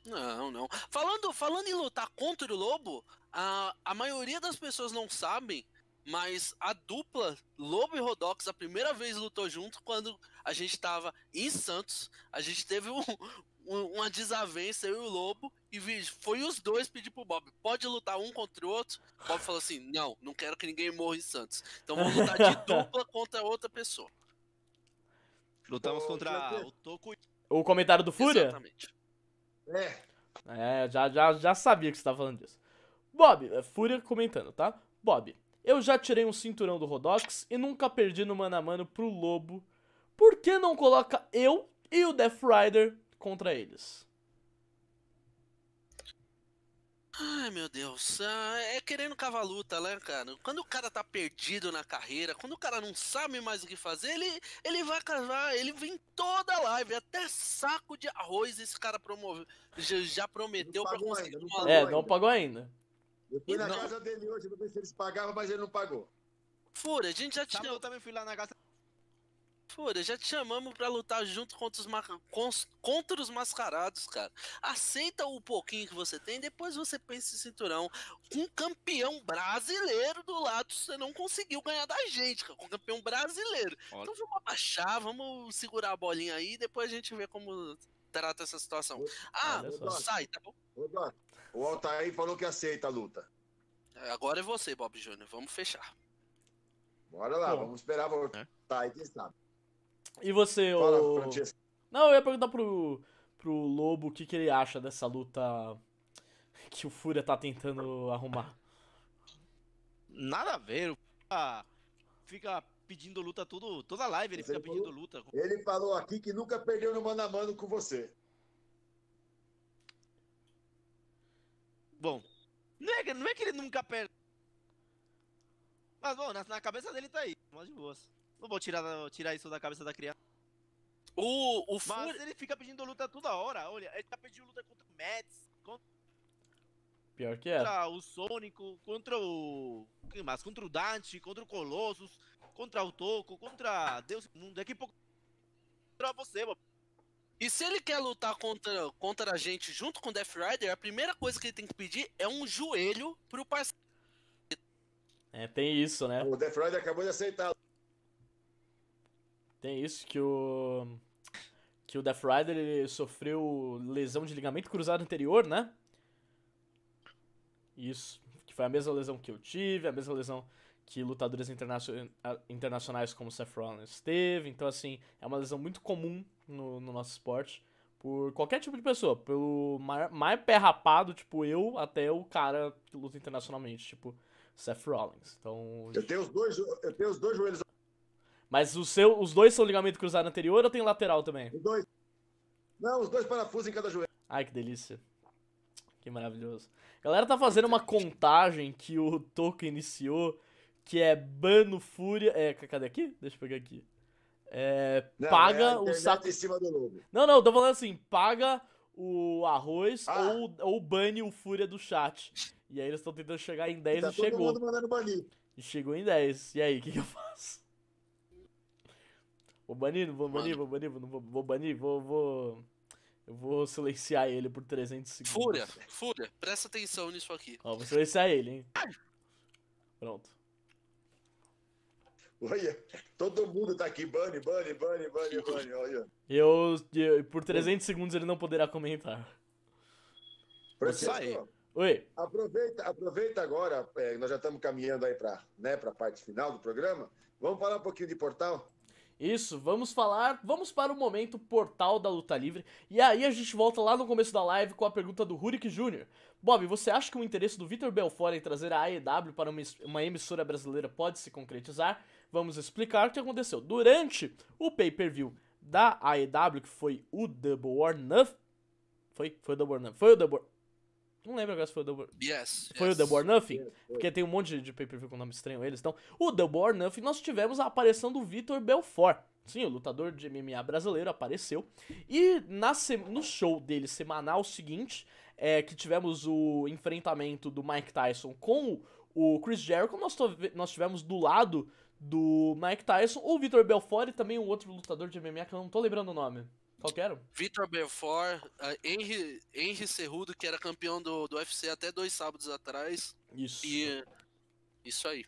Speaker 3: Não, não. Falando, falando em lutar contra o Lobo, a, a maioria das pessoas não sabem, mas a dupla Lobo e Rodox a primeira vez lutou junto quando a gente tava em Santos. A gente teve um- um- uma desavença, eu e o Lobo, e foi os dois pedir pro Bob: pode lutar um contra o outro? O Bob falou assim: não, não quero que ninguém morra em Santos. Então vamos lutar de dupla contra outra pessoa.
Speaker 4: Lutamos contra o Toco
Speaker 1: O comentário do Fúria?
Speaker 3: Exatamente.
Speaker 2: É,
Speaker 1: É, já, já, já sabia que você tava falando disso. Bob, é, Fúria comentando, tá? Bob, eu já tirei um cinturão do Rodox e nunca perdi no mano a mano pro Lobo. Por que não coloca eu e o Death Rider contra eles?
Speaker 3: Ai, meu Deus. Ah, é querendo cavaluta, né, cara? Quando o cara tá perdido na carreira, quando o cara não sabe mais o que fazer, ele, ele vai cavar, ele vem toda a live, até saco de arroz esse cara promove, já, já prometeu pra conseguir
Speaker 2: ainda, não
Speaker 1: É, não pagou ainda.
Speaker 2: eu fui na
Speaker 3: Não.
Speaker 2: casa dele hoje pra ver se eles pagavam, mas ele não pagou.
Speaker 3: Fúria, a gente já te,
Speaker 4: Sabe, eu também fui lá na casa.
Speaker 3: Fúria, já te chamamos pra lutar junto contra os, ma- contra os mascarados, cara. Aceita o pouquinho que você tem, depois você pensa em cinturão. Com um campeão brasileiro do lado, você não conseguiu ganhar da gente, cara. Com um campeão brasileiro.
Speaker 4: Olha.
Speaker 3: Então vamos abaixar, vamos segurar a bolinha aí, depois a gente vê como trata essa situação. Ah, sai, tá bom?
Speaker 2: O Altair falou que aceita a luta.
Speaker 3: Agora é você, Bob Júnior. Vamos fechar.
Speaker 2: Bora lá,
Speaker 1: Bom.
Speaker 2: vamos esperar voltar.
Speaker 4: É.
Speaker 2: Tá, aí quem sabe.
Speaker 1: E você,
Speaker 2: Fala,
Speaker 1: o...
Speaker 2: Francesco.
Speaker 1: Não, eu ia perguntar pro, pro Lobo o que, que ele acha dessa luta que o Fúria tá tentando arrumar.
Speaker 4: Nada a ver. o cara Fica pedindo luta tudo. Toda live ele
Speaker 2: Mas
Speaker 4: fica
Speaker 2: ele
Speaker 4: pedindo
Speaker 2: falou-
Speaker 4: luta.
Speaker 2: Ele falou aqui que nunca perdeu no mano a mano com você.
Speaker 4: Bom, não é, que- não é que ele nunca perde. Mas bom, na, na cabeça dele tá aí. Mas de boas. Não vou tirar, tirar isso da cabeça da criança.
Speaker 3: O, o
Speaker 4: Mas
Speaker 3: Fúria.
Speaker 4: ele fica pedindo luta toda hora. Olha, ele já pediu luta contra o Mets,
Speaker 1: Pior que é.
Speaker 4: contra o Sônico, contra o. Quem mais? Contra o Dante, contra o Colossus, contra o Toco, contra Deus do mundo. Daqui a pouco. Contra você, mano.
Speaker 3: E se ele quer lutar contra, contra a gente junto com o Death Rider, a primeira coisa que ele tem que pedir é um joelho pro parceiro.
Speaker 1: É, tem isso, né?
Speaker 2: O Death Rider acabou de aceitar.
Speaker 1: Tem isso que o. Que o Death Rider ele sofreu lesão de ligamento cruzado anterior, né? Isso. Que foi a mesma lesão que eu tive, a mesma lesão que lutadores internacionais como Seth Rollins teve. Então, assim, é uma lesão muito comum no, no nosso esporte. Por qualquer tipo de pessoa. Pelo mais, mais pé rapado, tipo eu, até o cara que luta internacionalmente, tipo Seth Rollins. Então.
Speaker 2: Eu tenho os dois, eu tenho os dois joelhos.
Speaker 1: Mas o seu, os dois são ligamento cruzado anterior ou tem lateral também?
Speaker 2: Os dois. Não, os dois parafusos em cada joelho.
Speaker 1: Ai, que delícia. Que maravilhoso. A galera tá fazendo uma contagem que o Toco iniciou que é Bano Fúria. É, cadê aqui? Deixa eu pegar aqui. É, não, paga é o saco.
Speaker 2: Em cima do lobo.
Speaker 1: Não, não, tô falando assim, paga o arroz ah. ou, ou bane o Fúria do chat. E aí eles estão tentando chegar em 10 tá e chegou. E chegou em 10. E aí, o que, que, eu faço? Vou banir, não vou banir, vou banir, não vou, vou banir, vou, vou. Eu vou silenciar ele por 300 segundos.
Speaker 3: Fúria, Fúria, presta atenção nisso aqui.
Speaker 1: Ó, vou silenciar ele, hein. Pronto.
Speaker 2: Olha, todo mundo tá aqui, Bunny, Bunny, Bunny, Bunny, Bunny, olha.
Speaker 1: Eu, eu, por 300 segundos ele não poderá comentar.
Speaker 2: Francisco,
Speaker 1: Oi.
Speaker 2: Aproveita, aproveita agora, é, nós já estamos caminhando aí para né, a parte final do programa. Vamos falar um pouquinho de portal?
Speaker 1: Isso, vamos falar, vamos para o momento portal da luta livre. E aí a gente volta lá no começo da live com a pergunta do Rurik Jr. Bob, você acha que o interesse do Vitor Belfort em trazer a AEW para uma emissora brasileira pode se concretizar? Vamos explicar o que aconteceu. Durante o pay-per-view da AEW, que foi o Double or Nothing. Foi? Foi o Double or Nothing. Foi o Double. Não lembro agora se foi o Double...
Speaker 3: Yes,
Speaker 1: foi
Speaker 3: yes.
Speaker 1: o Double or Nothing? Porque tem um monte de pay-per-view com nome estranho eles. Então, o Double or Nothing, nós tivemos a aparição do Vitor Belfort. Sim, o lutador de MMA brasileiro apareceu. E na no show dele semanal seguinte, é, que tivemos o enfrentamento do Mike Tyson com o Chris Jericho, nós, nós tivemos do lado do Mike Tyson, o Vitor Belfort e também um outro lutador de MMA que eu não tô lembrando o nome. Qual que era?
Speaker 3: Vitor Belfort, uh, Henry, Henry Cerrudo, que era campeão do, do UFC até dois sábados atrás.
Speaker 1: Isso.
Speaker 3: E isso aí.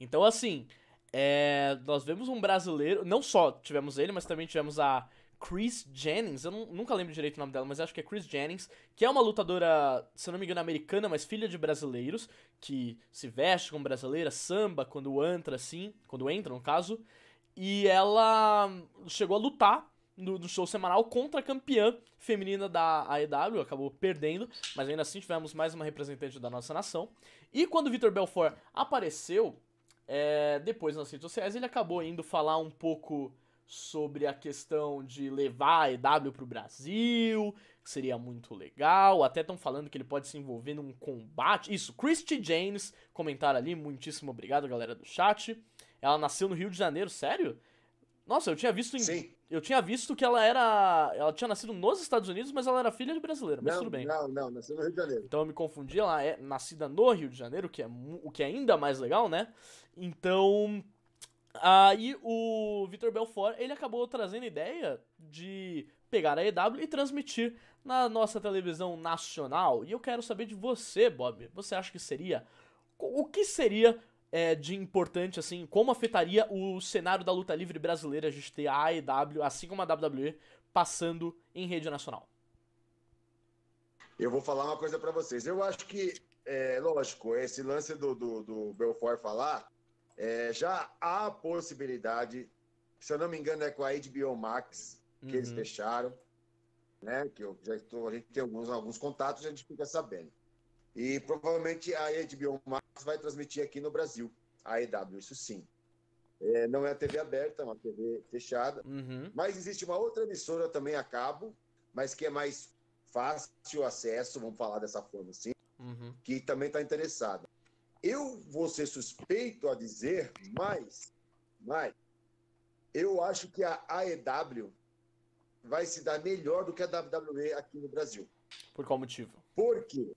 Speaker 1: Então, assim, é, nós vemos um brasileiro, não só tivemos ele, mas também tivemos a Chris Jennings, eu não, nunca lembro direito o nome dela, mas acho que é Chris Jennings, que é uma lutadora, se eu não me engano, americana, mas filha de brasileiros, que se veste como brasileira, samba quando entra, assim, quando entra, no caso, e ela chegou a lutar no, no, show semanal contra a campeã feminina da AEW, acabou perdendo, mas ainda assim tivemos mais uma representante da nossa nação. E quando o Vitor Belfort apareceu, é, depois nas redes sociais, ele acabou indo falar um pouco sobre a questão de levar a EW pro Brasil, que seria muito legal. Até estão falando que ele pode se envolver num combate. Isso, Christy James, comentário ali, muitíssimo obrigado, galera do chat. Ela nasceu no Rio de Janeiro, sério? Nossa, eu tinha visto em...
Speaker 2: Sim.
Speaker 1: Eu tinha visto que ela era. Ela tinha nascido nos Estados Unidos, mas ela era filha de brasileiro, mas
Speaker 2: não,
Speaker 1: tudo bem.
Speaker 2: Não, não, nasceu no Rio de Janeiro.
Speaker 1: Então eu me confundi, ela é nascida no Rio de Janeiro, que é, o que é ainda mais legal, né? Então, Aí o Vitor Belfort, ele acabou trazendo a ideia de pegar a EW e transmitir na nossa televisão nacional. E eu quero saber de você, Bob. Você acha que seria... O que seria é, de importante, assim, como afetaria o cenário da luta livre brasileira a gente ter a AEW, assim como a WWE, passando em rede nacional?
Speaker 2: Eu vou falar uma coisa para vocês. Eu acho que, é, lógico, esse lance do, do, do Belfort falar é, já há a possibilidade, se eu não me engano, é com a HBO Max, que uhum. eles fecharam, né? Que eu já estou, a gente tem alguns, alguns contatos, a gente fica sabendo. E provavelmente a HBO Max vai transmitir aqui no Brasil, a EW, isso sim. É, não é a TV aberta, é uma TV fechada.
Speaker 1: Uhum.
Speaker 2: Mas existe uma outra emissora também a cabo, mas que é mais fácil acesso, vamos falar dessa forma assim,
Speaker 1: uhum.
Speaker 2: que também está interessada. Eu vou ser suspeito a dizer, mas, mas eu acho que a AEW vai se dar melhor do que a WWE aqui no Brasil.
Speaker 1: Por qual motivo?
Speaker 2: Por quê?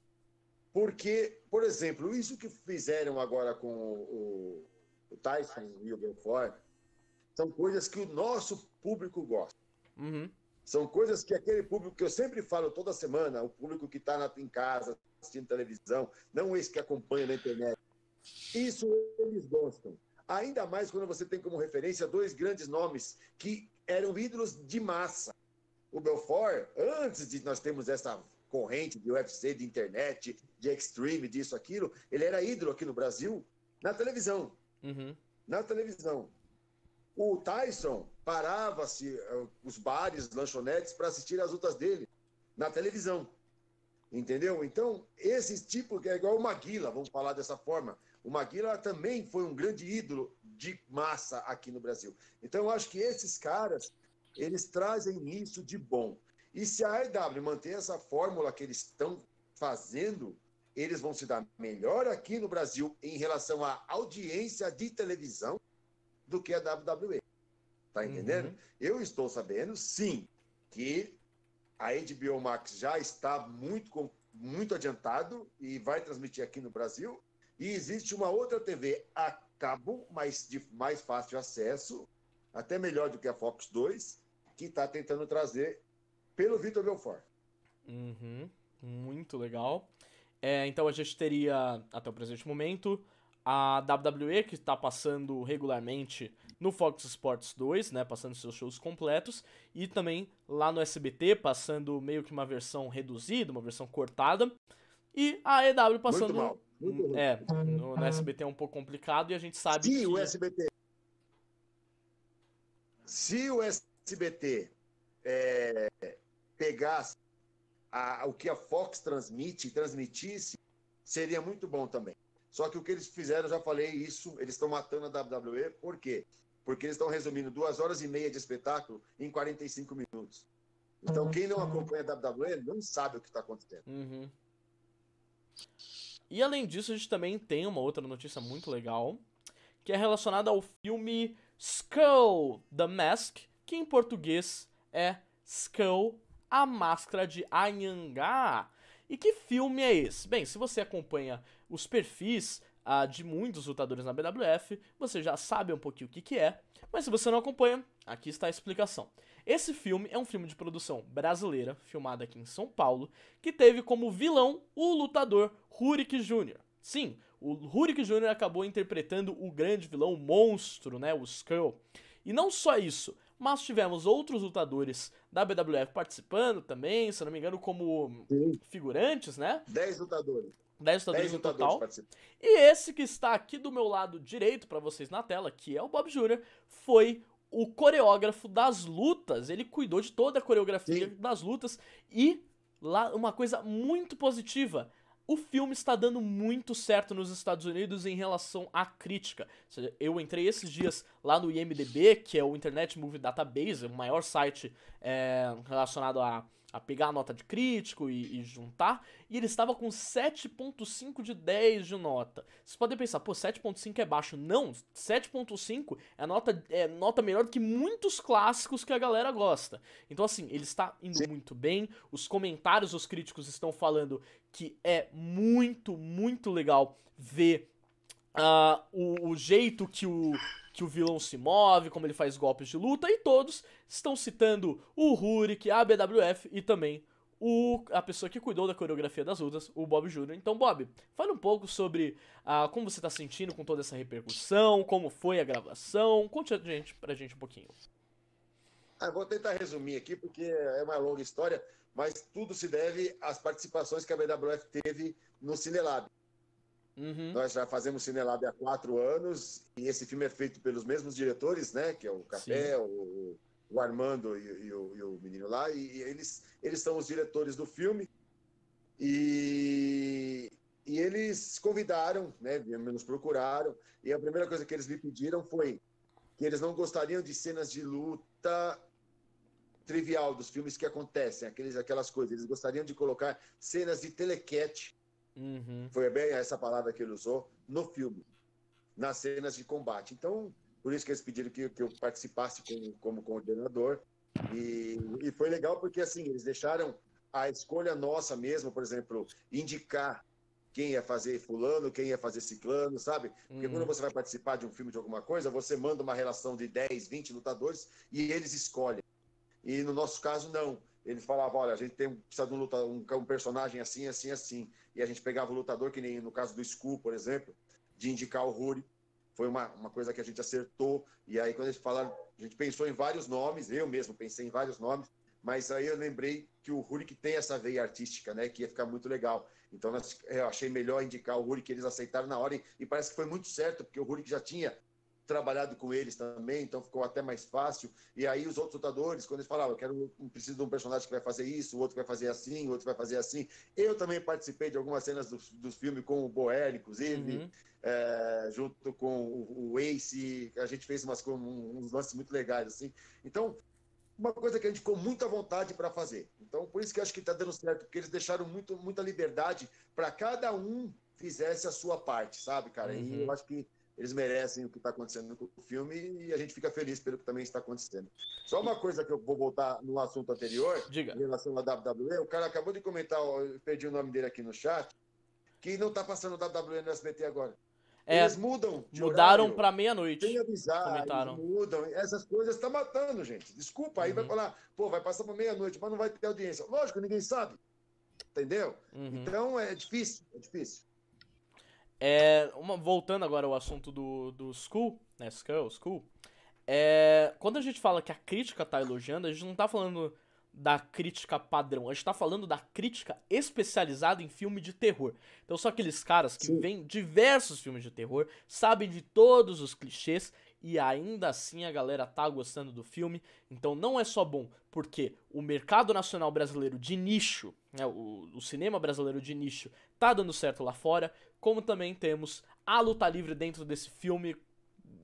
Speaker 2: Porque, por exemplo, isso que fizeram agora com o, o Tyson e o Belfort são coisas que o nosso público gosta.
Speaker 1: Uhum.
Speaker 2: São coisas que aquele público que eu sempre falo toda semana, o público que está em casa, assistindo televisão, não esse que acompanha na internet. Isso eles gostam. Ainda mais quando você tem como referência dois grandes nomes que eram ídolos de massa. O Belfort, antes de nós termos essa corrente de UFC, de internet, de extreme, disso, aquilo, ele era ídolo aqui no Brasil na televisão.
Speaker 1: Uhum.
Speaker 2: Na televisão. O Tyson parava-se eh, os bares, lanchonetes para assistir as lutas dele na televisão. Entendeu? Então, esse tipo, que é igual o Maguila, vamos falar dessa forma. O Maguila também foi um grande ídolo de massa aqui no Brasil. Então, eu acho que esses caras, eles trazem isso de bom. E se a AEW manter essa fórmula que eles estão fazendo, eles vão se dar melhor aqui no Brasil em relação à audiência de televisão do que a WWE. Tá entendendo? Uhum. Eu estou sabendo, sim, que a HBO Max já está muito, muito adiantado e vai transmitir aqui no Brasil. E existe uma outra TV a cabo, mas de mais fácil acesso, até melhor do que a Fox 2, que está tentando trazer pelo Vitor Belfort.
Speaker 1: Uhum, muito legal. É, então a gente teria, até o presente momento, a WWE, que está passando regularmente no Fox Sports 2, né, passando seus shows completos, e também lá no SBT, passando meio que uma versão reduzida, uma versão cortada, e a EW passando... Muito mal. Muito é, no, no, SBT é um pouco complicado e a gente sabe
Speaker 2: Se
Speaker 1: que...
Speaker 2: o SBT... Se o SBT é, pegasse a, o que a Fox transmite e transmitisse, seria muito bom também. Só que o que eles fizeram, já falei isso, eles estão matando a WWE, por quê? Porque eles estão resumindo duas horas e meia de espetáculo em 45 minutos. Então, quem não acompanha a WWE não sabe o que está acontecendo.
Speaker 1: Uhum. E além disso, a gente também tem uma outra notícia muito legal, que é relacionada ao filme Skull The Mask, que em português é Skull A Máscara de Anhangá. E que filme é esse? Bem, se você acompanha os perfis uh, de muitos lutadores na BWF, você já sabe um pouquinho o que, que é, mas se você não acompanha, aqui está a explicação. Esse filme é um filme de produção brasileira, filmado aqui em São Paulo, que teve como vilão o lutador Rurik Jr. Sim, o Rurik Jr. acabou interpretando o grande vilão, o monstro, né, o Skull. E não só isso, mas tivemos outros lutadores da BWF participando também, se não me engano, como Sim. figurantes, né?
Speaker 2: 10 lutadores.
Speaker 1: 10 lutadores no total. E esse que está aqui do meu lado direito para vocês na tela, que é o Bob Jr., foi o coreógrafo das lutas. Ele cuidou de toda a coreografia Sim. das lutas e lá uma coisa muito positiva o filme está dando muito certo nos Estados Unidos em relação à crítica. Eu entrei esses dias lá no IMDB, que é o Internet Movie Database, o maior site é, relacionado a a pegar a nota de crítico e, e juntar, e ele estava com 7.5 de 10 de nota. Vocês podem pensar, pô, 7.5 é baixo. Não, 7.5 é nota, é nota melhor do que muitos clássicos que a galera gosta. Então, assim, ele está indo Sim. muito bem. Os comentários dos críticos estão falando que é muito, muito legal ver uh, o, o jeito que o que o vilão se move, como ele faz golpes de luta, e todos estão citando o Rurik, a BWF e também o, a pessoa que cuidou da coreografia das lutas, o Bob Jr. Então, Bob, fale um pouco sobre ah, como você está sentindo com toda essa repercussão, como foi a gravação, conte a gente, pra gente um pouquinho.
Speaker 2: Ah, vou tentar resumir aqui, porque é uma longa história, mas tudo se deve às participações que a BWF teve no Cinelab. Uhum. Nós já fazemos Cinelab há quatro anos e esse filme é feito pelos mesmos diretores, né? Que é o Café, o, o, Armando e, e, o, e, o, menino lá. E, e, eles, eles são os diretores do filme. E, e eles convidaram, né? Nos procuraram. E a primeira coisa que eles me pediram foi que eles não gostariam de cenas de luta trivial dos filmes que acontecem, aqueles, aquelas coisas. Eles gostariam de colocar cenas de telequete Uhum. Foi bem essa palavra que ele usou no filme, nas cenas de combate. Então, por isso que eles pediram que, que eu participasse com, como coordenador. E, e foi legal porque, assim, eles deixaram a escolha nossa mesmo, por exemplo, indicar quem ia fazer fulano, quem ia fazer ciclano, sabe? Porque uhum. quando você vai participar de um filme de alguma coisa, você manda uma relação de 10, 20 lutadores e eles escolhem. E no nosso caso, não. Ele falava, olha, a gente tem, precisa de um, lutador, um, um, personagem assim, assim, assim. E a gente pegava o lutador, que nem no caso do Skull, por exemplo, de indicar o Ruri. Foi uma, uma coisa que a gente acertou. E aí, quando eles falaram, a gente pensou em vários nomes, eu mesmo pensei em vários nomes, mas aí eu lembrei que o Ruri que tem essa veia artística, né? Que ia ficar muito legal. Então eu achei melhor indicar o Ruri que eles aceitaram na hora e, e parece que foi muito certo, porque o Ruri que já tinha trabalhado com eles também, então ficou até mais fácil. E aí os outros lutadores, quando eles falavam, eu quero, preciso de um personagem que vai fazer isso, o outro vai fazer assim, o outro vai fazer assim. Eu também participei de algumas cenas dos, dos filmes com o Boer, inclusive, uhum. é, junto com o, o Ace, a gente fez umas, uns lances muito legais, assim. Então, uma coisa que a gente ficou muito à vontade para fazer. Então, por isso que acho que está dando certo, porque eles deixaram muito, muita liberdade para cada um fizesse a sua parte, sabe, cara? Uhum. E eu acho que eles merecem o que está acontecendo com o filme e a gente fica feliz pelo que também está acontecendo. Só uma coisa que eu vou voltar no assunto anterior,
Speaker 1: Diga.
Speaker 2: em relação à WWE, o cara acabou de comentar, eu perdi o nome dele aqui no chat, que não está passando WWE no SBT agora. É, eles mudam.
Speaker 1: mudaram para meia-noite.
Speaker 2: Sem avisar, comentaram. mudam. Essas coisas estão tá matando, gente. Desculpa, aí uhum. vai falar, pô, vai passar para meia-noite, mas não vai ter audiência. Lógico, ninguém sabe. Entendeu? Uhum. Então é difícil, é difícil.
Speaker 1: É, uma, voltando agora ao assunto do, do School, né? Skull, School. É, quando a gente fala que a crítica tá elogiando, a gente não tá falando da crítica padrão. A gente tá falando da crítica especializada em filme de terror. Então são aqueles caras que Sim. veem diversos filmes de terror, sabem de todos os clichês e ainda assim a galera tá gostando do filme. Então não é só bom porque o mercado nacional brasileiro de nicho, né, o, o cinema brasileiro de nicho, tá dando certo lá fora, como também temos a luta livre dentro desse filme.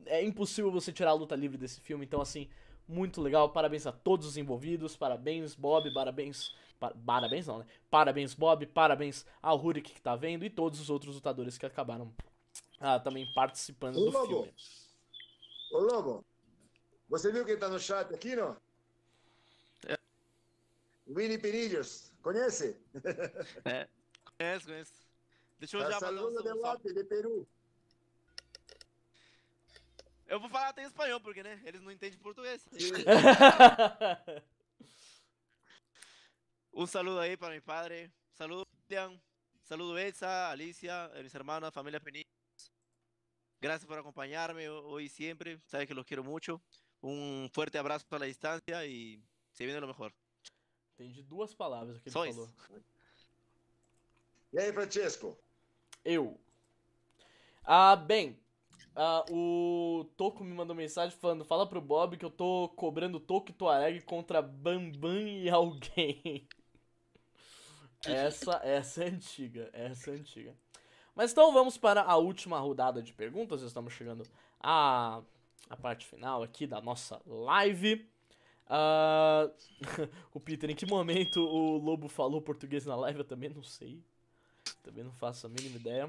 Speaker 1: É impossível você tirar a luta livre desse filme, então assim, muito legal. Parabéns a todos os envolvidos. Parabéns, Bob. Parabéns. parabéns não, né? Parabéns, Bob. Parabéns ao Rurik que tá vendo e todos os outros lutadores que acabaram ah, também participando Ô, do Lobo. filme.
Speaker 2: Ô, Lobo. Você viu quem tá no chat aqui, não? É. Winnie Perillos. Conhece?
Speaker 4: É. Conheço, conheço. Deixa eu já
Speaker 2: um salve. de Peru.
Speaker 4: Eu vou falar até em espanhol, porque, né? Eles não entendem português. Un saludo ahí para mi padre. Saludo, William. Saludo, Elsa, Alicia, mis hermanos, familia Penillos. Gracias por acompañarme hoy y siempre. Sabes que los quiero mucho. Um forte abraço pela distância e se vindo lo melhor.
Speaker 1: Entendi duas palavras que ele Só falou. Isso.
Speaker 2: E aí, Francesco?
Speaker 1: Eu. Ah, bem, Uh, o Toco me mandou mensagem falando: Fala pro Bob que eu tô cobrando Toco e Tuareg contra Bambam e alguém. essa, essa é antiga, essa é antiga. Mas então vamos para a última rodada de perguntas. Estamos chegando à, à parte final aqui da nossa live. Uh, o Peter, em que momento o Lobo falou português na live? Eu também não sei. Também não faço a mínima ideia.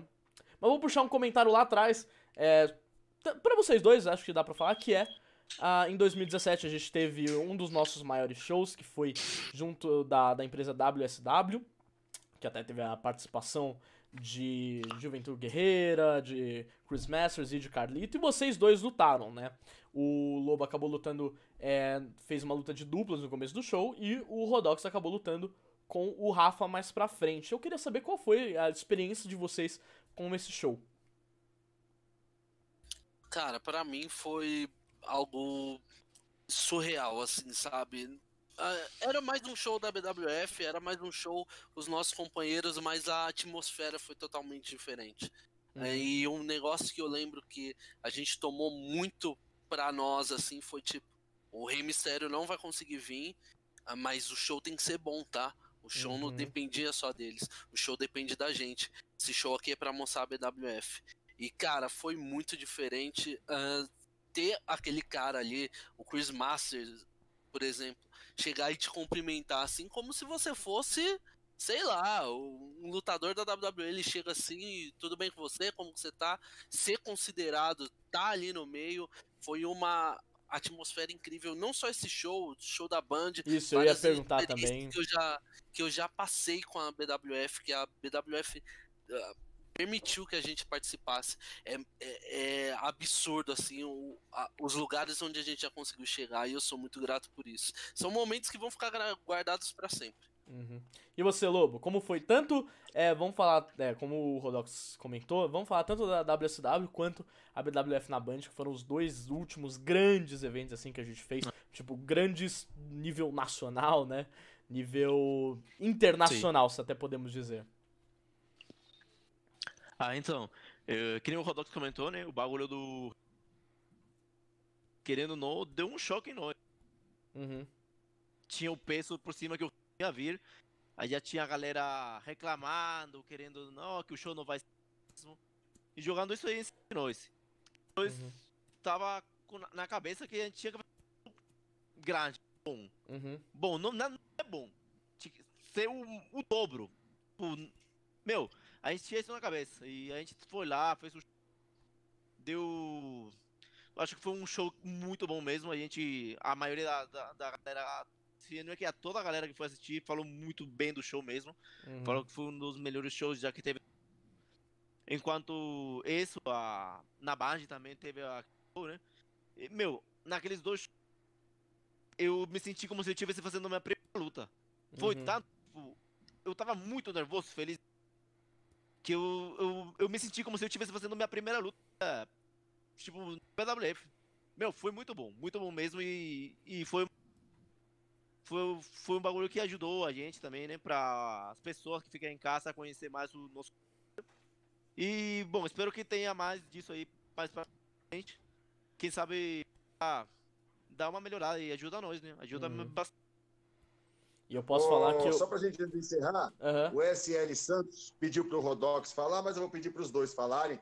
Speaker 1: Mas vou puxar um comentário lá atrás é, para vocês dois, acho que dá pra falar que é. Uh, em 2017 a gente teve um dos nossos maiores shows, que foi junto da, da empresa WSW, que até teve a participação de Juventude Guerreira, de Chris Masters e de Carlito, e vocês dois lutaram, né? O Lobo acabou lutando, é, fez uma luta de duplas no começo do show, e o Rodox acabou lutando com o Rafa mais pra frente. Eu queria saber qual foi a experiência de vocês com esse show.
Speaker 3: Cara, para mim foi algo surreal, assim, sabe? Ah, era mais um show da BWF, era mais um show os nossos companheiros, mas a atmosfera foi totalmente diferente. Uhum. E um negócio que eu lembro que a gente tomou muito pra nós, assim, foi tipo: o Rei Mistério não vai conseguir vir, ah, mas o show tem que ser bom, tá? O show uhum. não dependia só deles, o show depende da gente. Esse show aqui é pra mostrar a BWF. E, cara, foi muito diferente uh, ter aquele cara ali, o Chris Masters, por exemplo, chegar e te cumprimentar assim, como se você fosse, sei lá, um lutador da WWE. Ele chega assim, tudo bem com você? Como você tá? Ser considerado, tá ali no meio, foi uma atmosfera incrível. Não só esse show, show da Band.
Speaker 1: Isso, eu ia perguntar também.
Speaker 3: Que eu, já, que eu já passei com a BWF, que a BWF. Uh, ah, permitiu que a gente participasse. É, é, é absurdo, assim, o, a, os lugares onde a gente já conseguiu chegar e eu sou muito grato por isso. São momentos que vão ficar guardados para sempre.
Speaker 1: Uhum. E você, Lobo, como foi tanto, é, vamos falar, é, como o Rodox comentou, vamos falar tanto da WSW quanto a BWF na Band, que foram os dois últimos grandes eventos assim que a gente fez, tipo, grandes nível nacional, né? Nível internacional, Sim. se até podemos dizer.
Speaker 4: Ah, então. Eu, que nem o Rodox comentou, né? O bagulho do. Querendo ou não, deu um choque em nós.
Speaker 1: Uhum.
Speaker 4: Tinha o peso por cima que eu ia vir. Aí já tinha a galera reclamando, querendo não, que o show não vai ser mesmo. E jogando isso aí em cima de nós. Uhum. tava na cabeça que a gente tinha que grande, bom. Uhum. Bom, não, não, é bom. Tinha que ser o, o dobro. O, meu, a gente tinha isso na cabeça. E a gente foi lá, fez o. Deu. Acho que foi um show muito bom mesmo. A gente. A maioria da, da, da galera. É que a toda a galera que foi assistir falou muito bem do show mesmo. Uhum. Falou que foi um dos melhores shows já que teve. Enquanto esse, a, na Band também teve a. Né? E, meu, naqueles dois eu me senti como se eu estivesse fazendo a minha primeira luta. Foi uhum. tanto. Tipo, eu tava muito nervoso, feliz. Que eu, eu, eu me senti como se eu estivesse fazendo a minha primeira luta. Tipo, no PWF. Meu, foi muito bom. Muito bom mesmo. E, e foi. Foi, foi um bagulho que ajudou a gente também, né? Pra as pessoas que ficam em casa conhecer mais o nosso. E, bom, espero que tenha mais disso aí mais pra frente. Quem sabe. Ah, dá uma melhorada e ajuda nós, né? Ajuda uhum. bastante.
Speaker 1: E eu posso oh, falar que. Eu...
Speaker 2: Só pra gente encerrar, uhum. o SL Santos pediu pro Rodox falar, mas eu vou pedir para os dois falarem.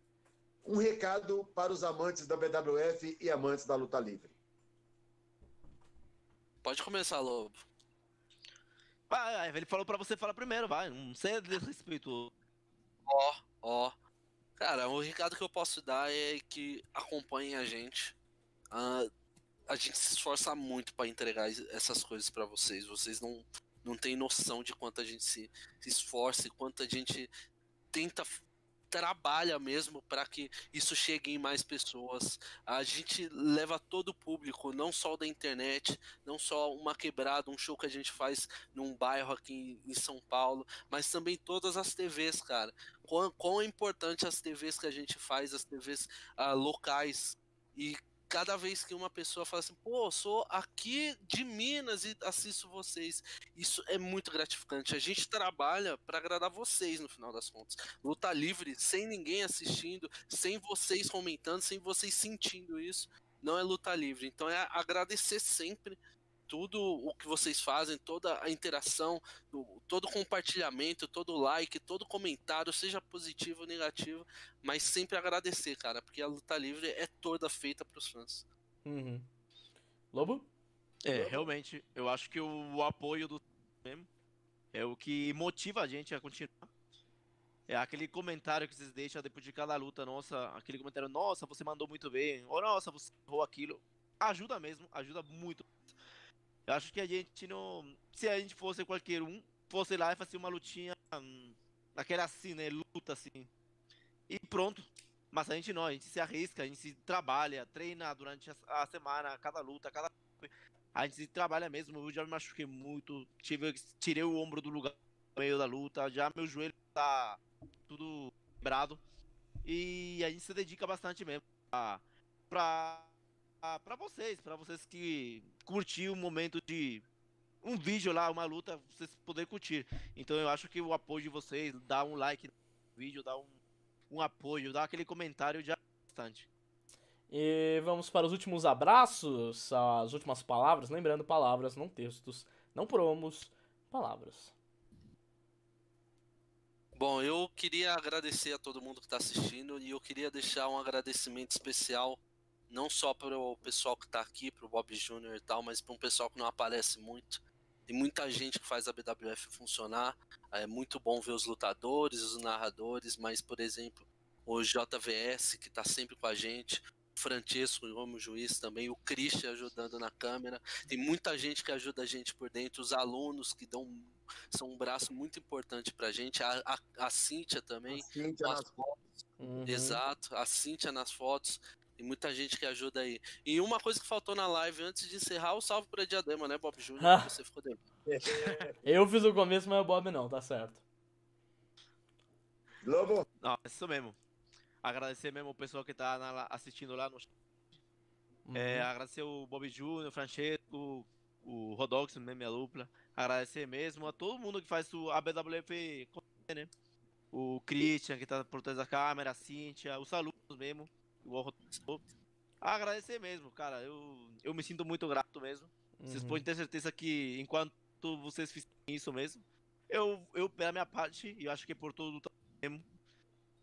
Speaker 2: Um recado para os amantes da BWF e amantes da luta livre.
Speaker 3: Pode começar, Lobo.
Speaker 4: Ah, ele falou para você falar primeiro, vai. Não sei desrespeito.
Speaker 3: Ó, ó. Cara, o recado que eu posso dar é que acompanhem a gente. Uh, a gente se esforça muito para entregar essas coisas para vocês. Vocês não, não têm noção de quanto a gente se, se esforça e quanto a gente tenta trabalha mesmo para que isso chegue em mais pessoas. A gente leva todo o público, não só da internet, não só uma quebrada, um show que a gente faz num bairro aqui em São Paulo, mas também todas as TVs, cara. Quão, quão é importante as TVs que a gente faz, as TVs uh, locais e cada vez que uma pessoa fala assim, pô, sou aqui de Minas e assisto vocês, isso é muito gratificante. A gente trabalha para agradar vocês no final das contas. Luta livre, sem ninguém assistindo, sem vocês comentando, sem vocês sentindo isso, não é luta livre. Então é agradecer sempre tudo o que vocês fazem, toda a interação, todo compartilhamento, todo like, todo comentário, seja positivo ou negativo, mas sempre agradecer, cara, porque a luta livre é toda feita para os fãs.
Speaker 1: Uhum. Lobo?
Speaker 4: É, realmente, eu acho que o, o apoio do mesmo é o que motiva a gente a continuar. É aquele comentário que vocês deixam depois de cada luta, nossa, aquele comentário, nossa, você mandou muito bem, ou nossa, você errou aquilo. Ajuda mesmo, ajuda muito. Eu acho que a gente não. Se a gente fosse qualquer um, fosse lá e fazer uma lutinha. Hum, aquela assim, né? Luta assim. E pronto. Mas a gente não, a gente se arrisca, a gente se trabalha, treina durante a semana, cada luta, cada. A gente se trabalha mesmo. Eu já me machuquei muito, tive, tirei o ombro do lugar no meio da luta, já meu joelho tá tudo quebrado. E a gente se dedica bastante mesmo pra, pra para vocês, para vocês que curtir o momento de um vídeo lá, uma luta, vocês poderem curtir. Então eu acho que o apoio de vocês, dar um like no vídeo, dar um, um apoio, dar aquele comentário já é bastante.
Speaker 1: E vamos para os últimos abraços, as últimas palavras. Lembrando, palavras, não textos, não promos, palavras.
Speaker 3: Bom, eu queria agradecer a todo mundo que está assistindo e eu queria deixar um agradecimento especial não só para o pessoal que está aqui, para o Bob Jr. e tal, mas para um pessoal que não aparece muito. Tem muita gente que faz a BWF funcionar. É muito bom ver os lutadores, os narradores, mas, por exemplo, o JVS, que está sempre com a gente, o Francesco como juiz também, o Christian ajudando na câmera. Tem muita gente que ajuda a gente por dentro, os alunos que dão são um braço muito importante para a gente. A, a Cíntia também. A
Speaker 2: Cíntia nas fotos.
Speaker 3: Uhum. Exato, a Cíntia nas fotos. Tem muita gente que ajuda aí. E uma coisa que faltou na live antes de encerrar, o salve pra Diadema, né, Bob Júnior? Ah. Você ficou dentro.
Speaker 1: Eu fiz o começo, mas o Bob não, tá certo.
Speaker 2: Lobo?
Speaker 4: Não, é isso mesmo. Agradecer mesmo o pessoal que tá na, assistindo lá no. Uhum. É, agradecer o Bob Júnior, o Francesco, o Rodox, mesmo, minha dupla. Agradecer mesmo a todo mundo que faz o, a BWF, né? O Christian, que tá por trás da câmera, a Cíntia, os alunos mesmo Agradecer mesmo, cara. Eu, eu me sinto muito grato mesmo. Uhum. Vocês podem ter certeza que enquanto vocês fizerem isso mesmo, eu, eu pela minha parte, e eu acho que por todo o tempo,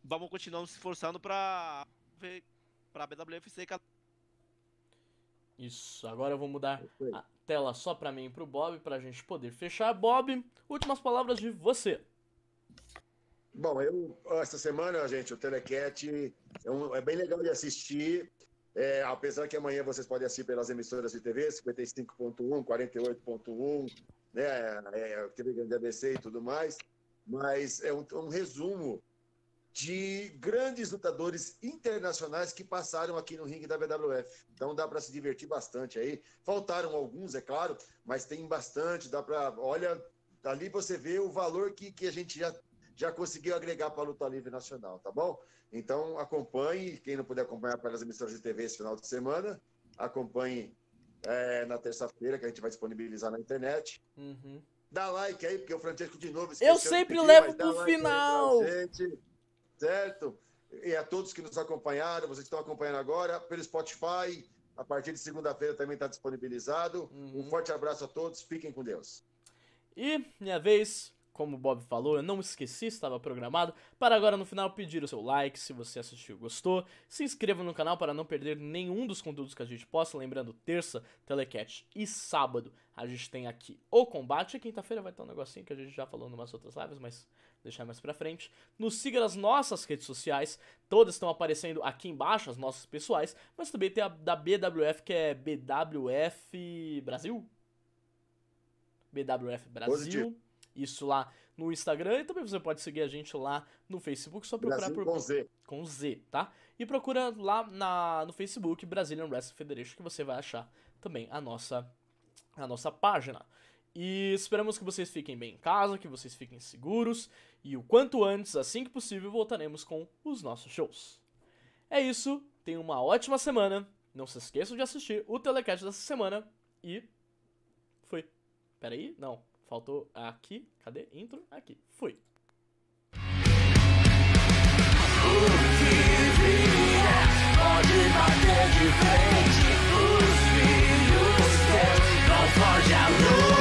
Speaker 4: vamos continuar se esforçando pra, pra BWF ser
Speaker 1: Isso, agora eu vou mudar a tela só para mim e pro Bob pra gente poder fechar. Bob, últimas palavras de você.
Speaker 2: Bom, eu, essa semana, gente, o Telecat é, um, é bem legal de assistir. É, apesar que amanhã vocês podem assistir pelas emissoras de TV, 55.1, 48.1, né, é, TV Grande ABC e tudo mais, mas é um, um, resumo de grandes lutadores internacionais que passaram aqui no ringue da WWF. Então dá para se divertir bastante aí. Faltaram alguns, é claro, mas tem bastante, dá para, olha, ali você vê o valor que, que a gente já já conseguiu agregar para a luta livre nacional, tá bom? Então acompanhe, quem não puder acompanhar pelas emissoras de TV esse final de semana, acompanhe é, na terça-feira, que a gente vai disponibilizar na internet. Uhum. Dá like aí, porque o Francesco de novo
Speaker 1: Eu sempre pedir, levo pro like final!
Speaker 2: Gente, certo? E a todos que nos acompanharam, vocês estão acompanhando agora, pelo Spotify, a partir de segunda-feira também está disponibilizado. Uhum. Um forte abraço a todos, fiquem com Deus.
Speaker 1: E minha vez, como o Bob falou, eu não esqueci, estava programado. Para agora no final pedir o seu like se você assistiu gostou. Se inscreva no canal para não perder nenhum dos conteúdos que a gente posta. Lembrando, terça, Telecat e sábado a gente tem aqui o combate. Quinta-feira vai ter um negocinho que a gente já falou em umas outras lives, mas deixar mais pra frente. Nos siga nas nossas redes sociais, todas estão aparecendo aqui embaixo, as nossas pessoais, mas também tem a da BWF que é BWF Brasil. BWF Brasil. Positivo isso lá no Instagram e também você pode seguir a gente lá no Facebook, só procurar
Speaker 2: Brasil
Speaker 1: por
Speaker 2: com Z.
Speaker 1: com Z, tá? E procura lá na, no Facebook Brazilian Wrestling Federation que você vai achar também a nossa a nossa página. E esperamos que vocês fiquem bem em casa, que vocês fiquem seguros e o quanto antes, assim que possível, voltaremos com os nossos shows. É isso, tenham uma ótima semana. Não se esqueçam de assistir o telecast dessa semana e foi. Peraí, não. Faltou aqui. Cadê? Intro? Aqui. Fui. O
Speaker 5: que vier, pode bater de frente. Os filhos teus não foge a luz.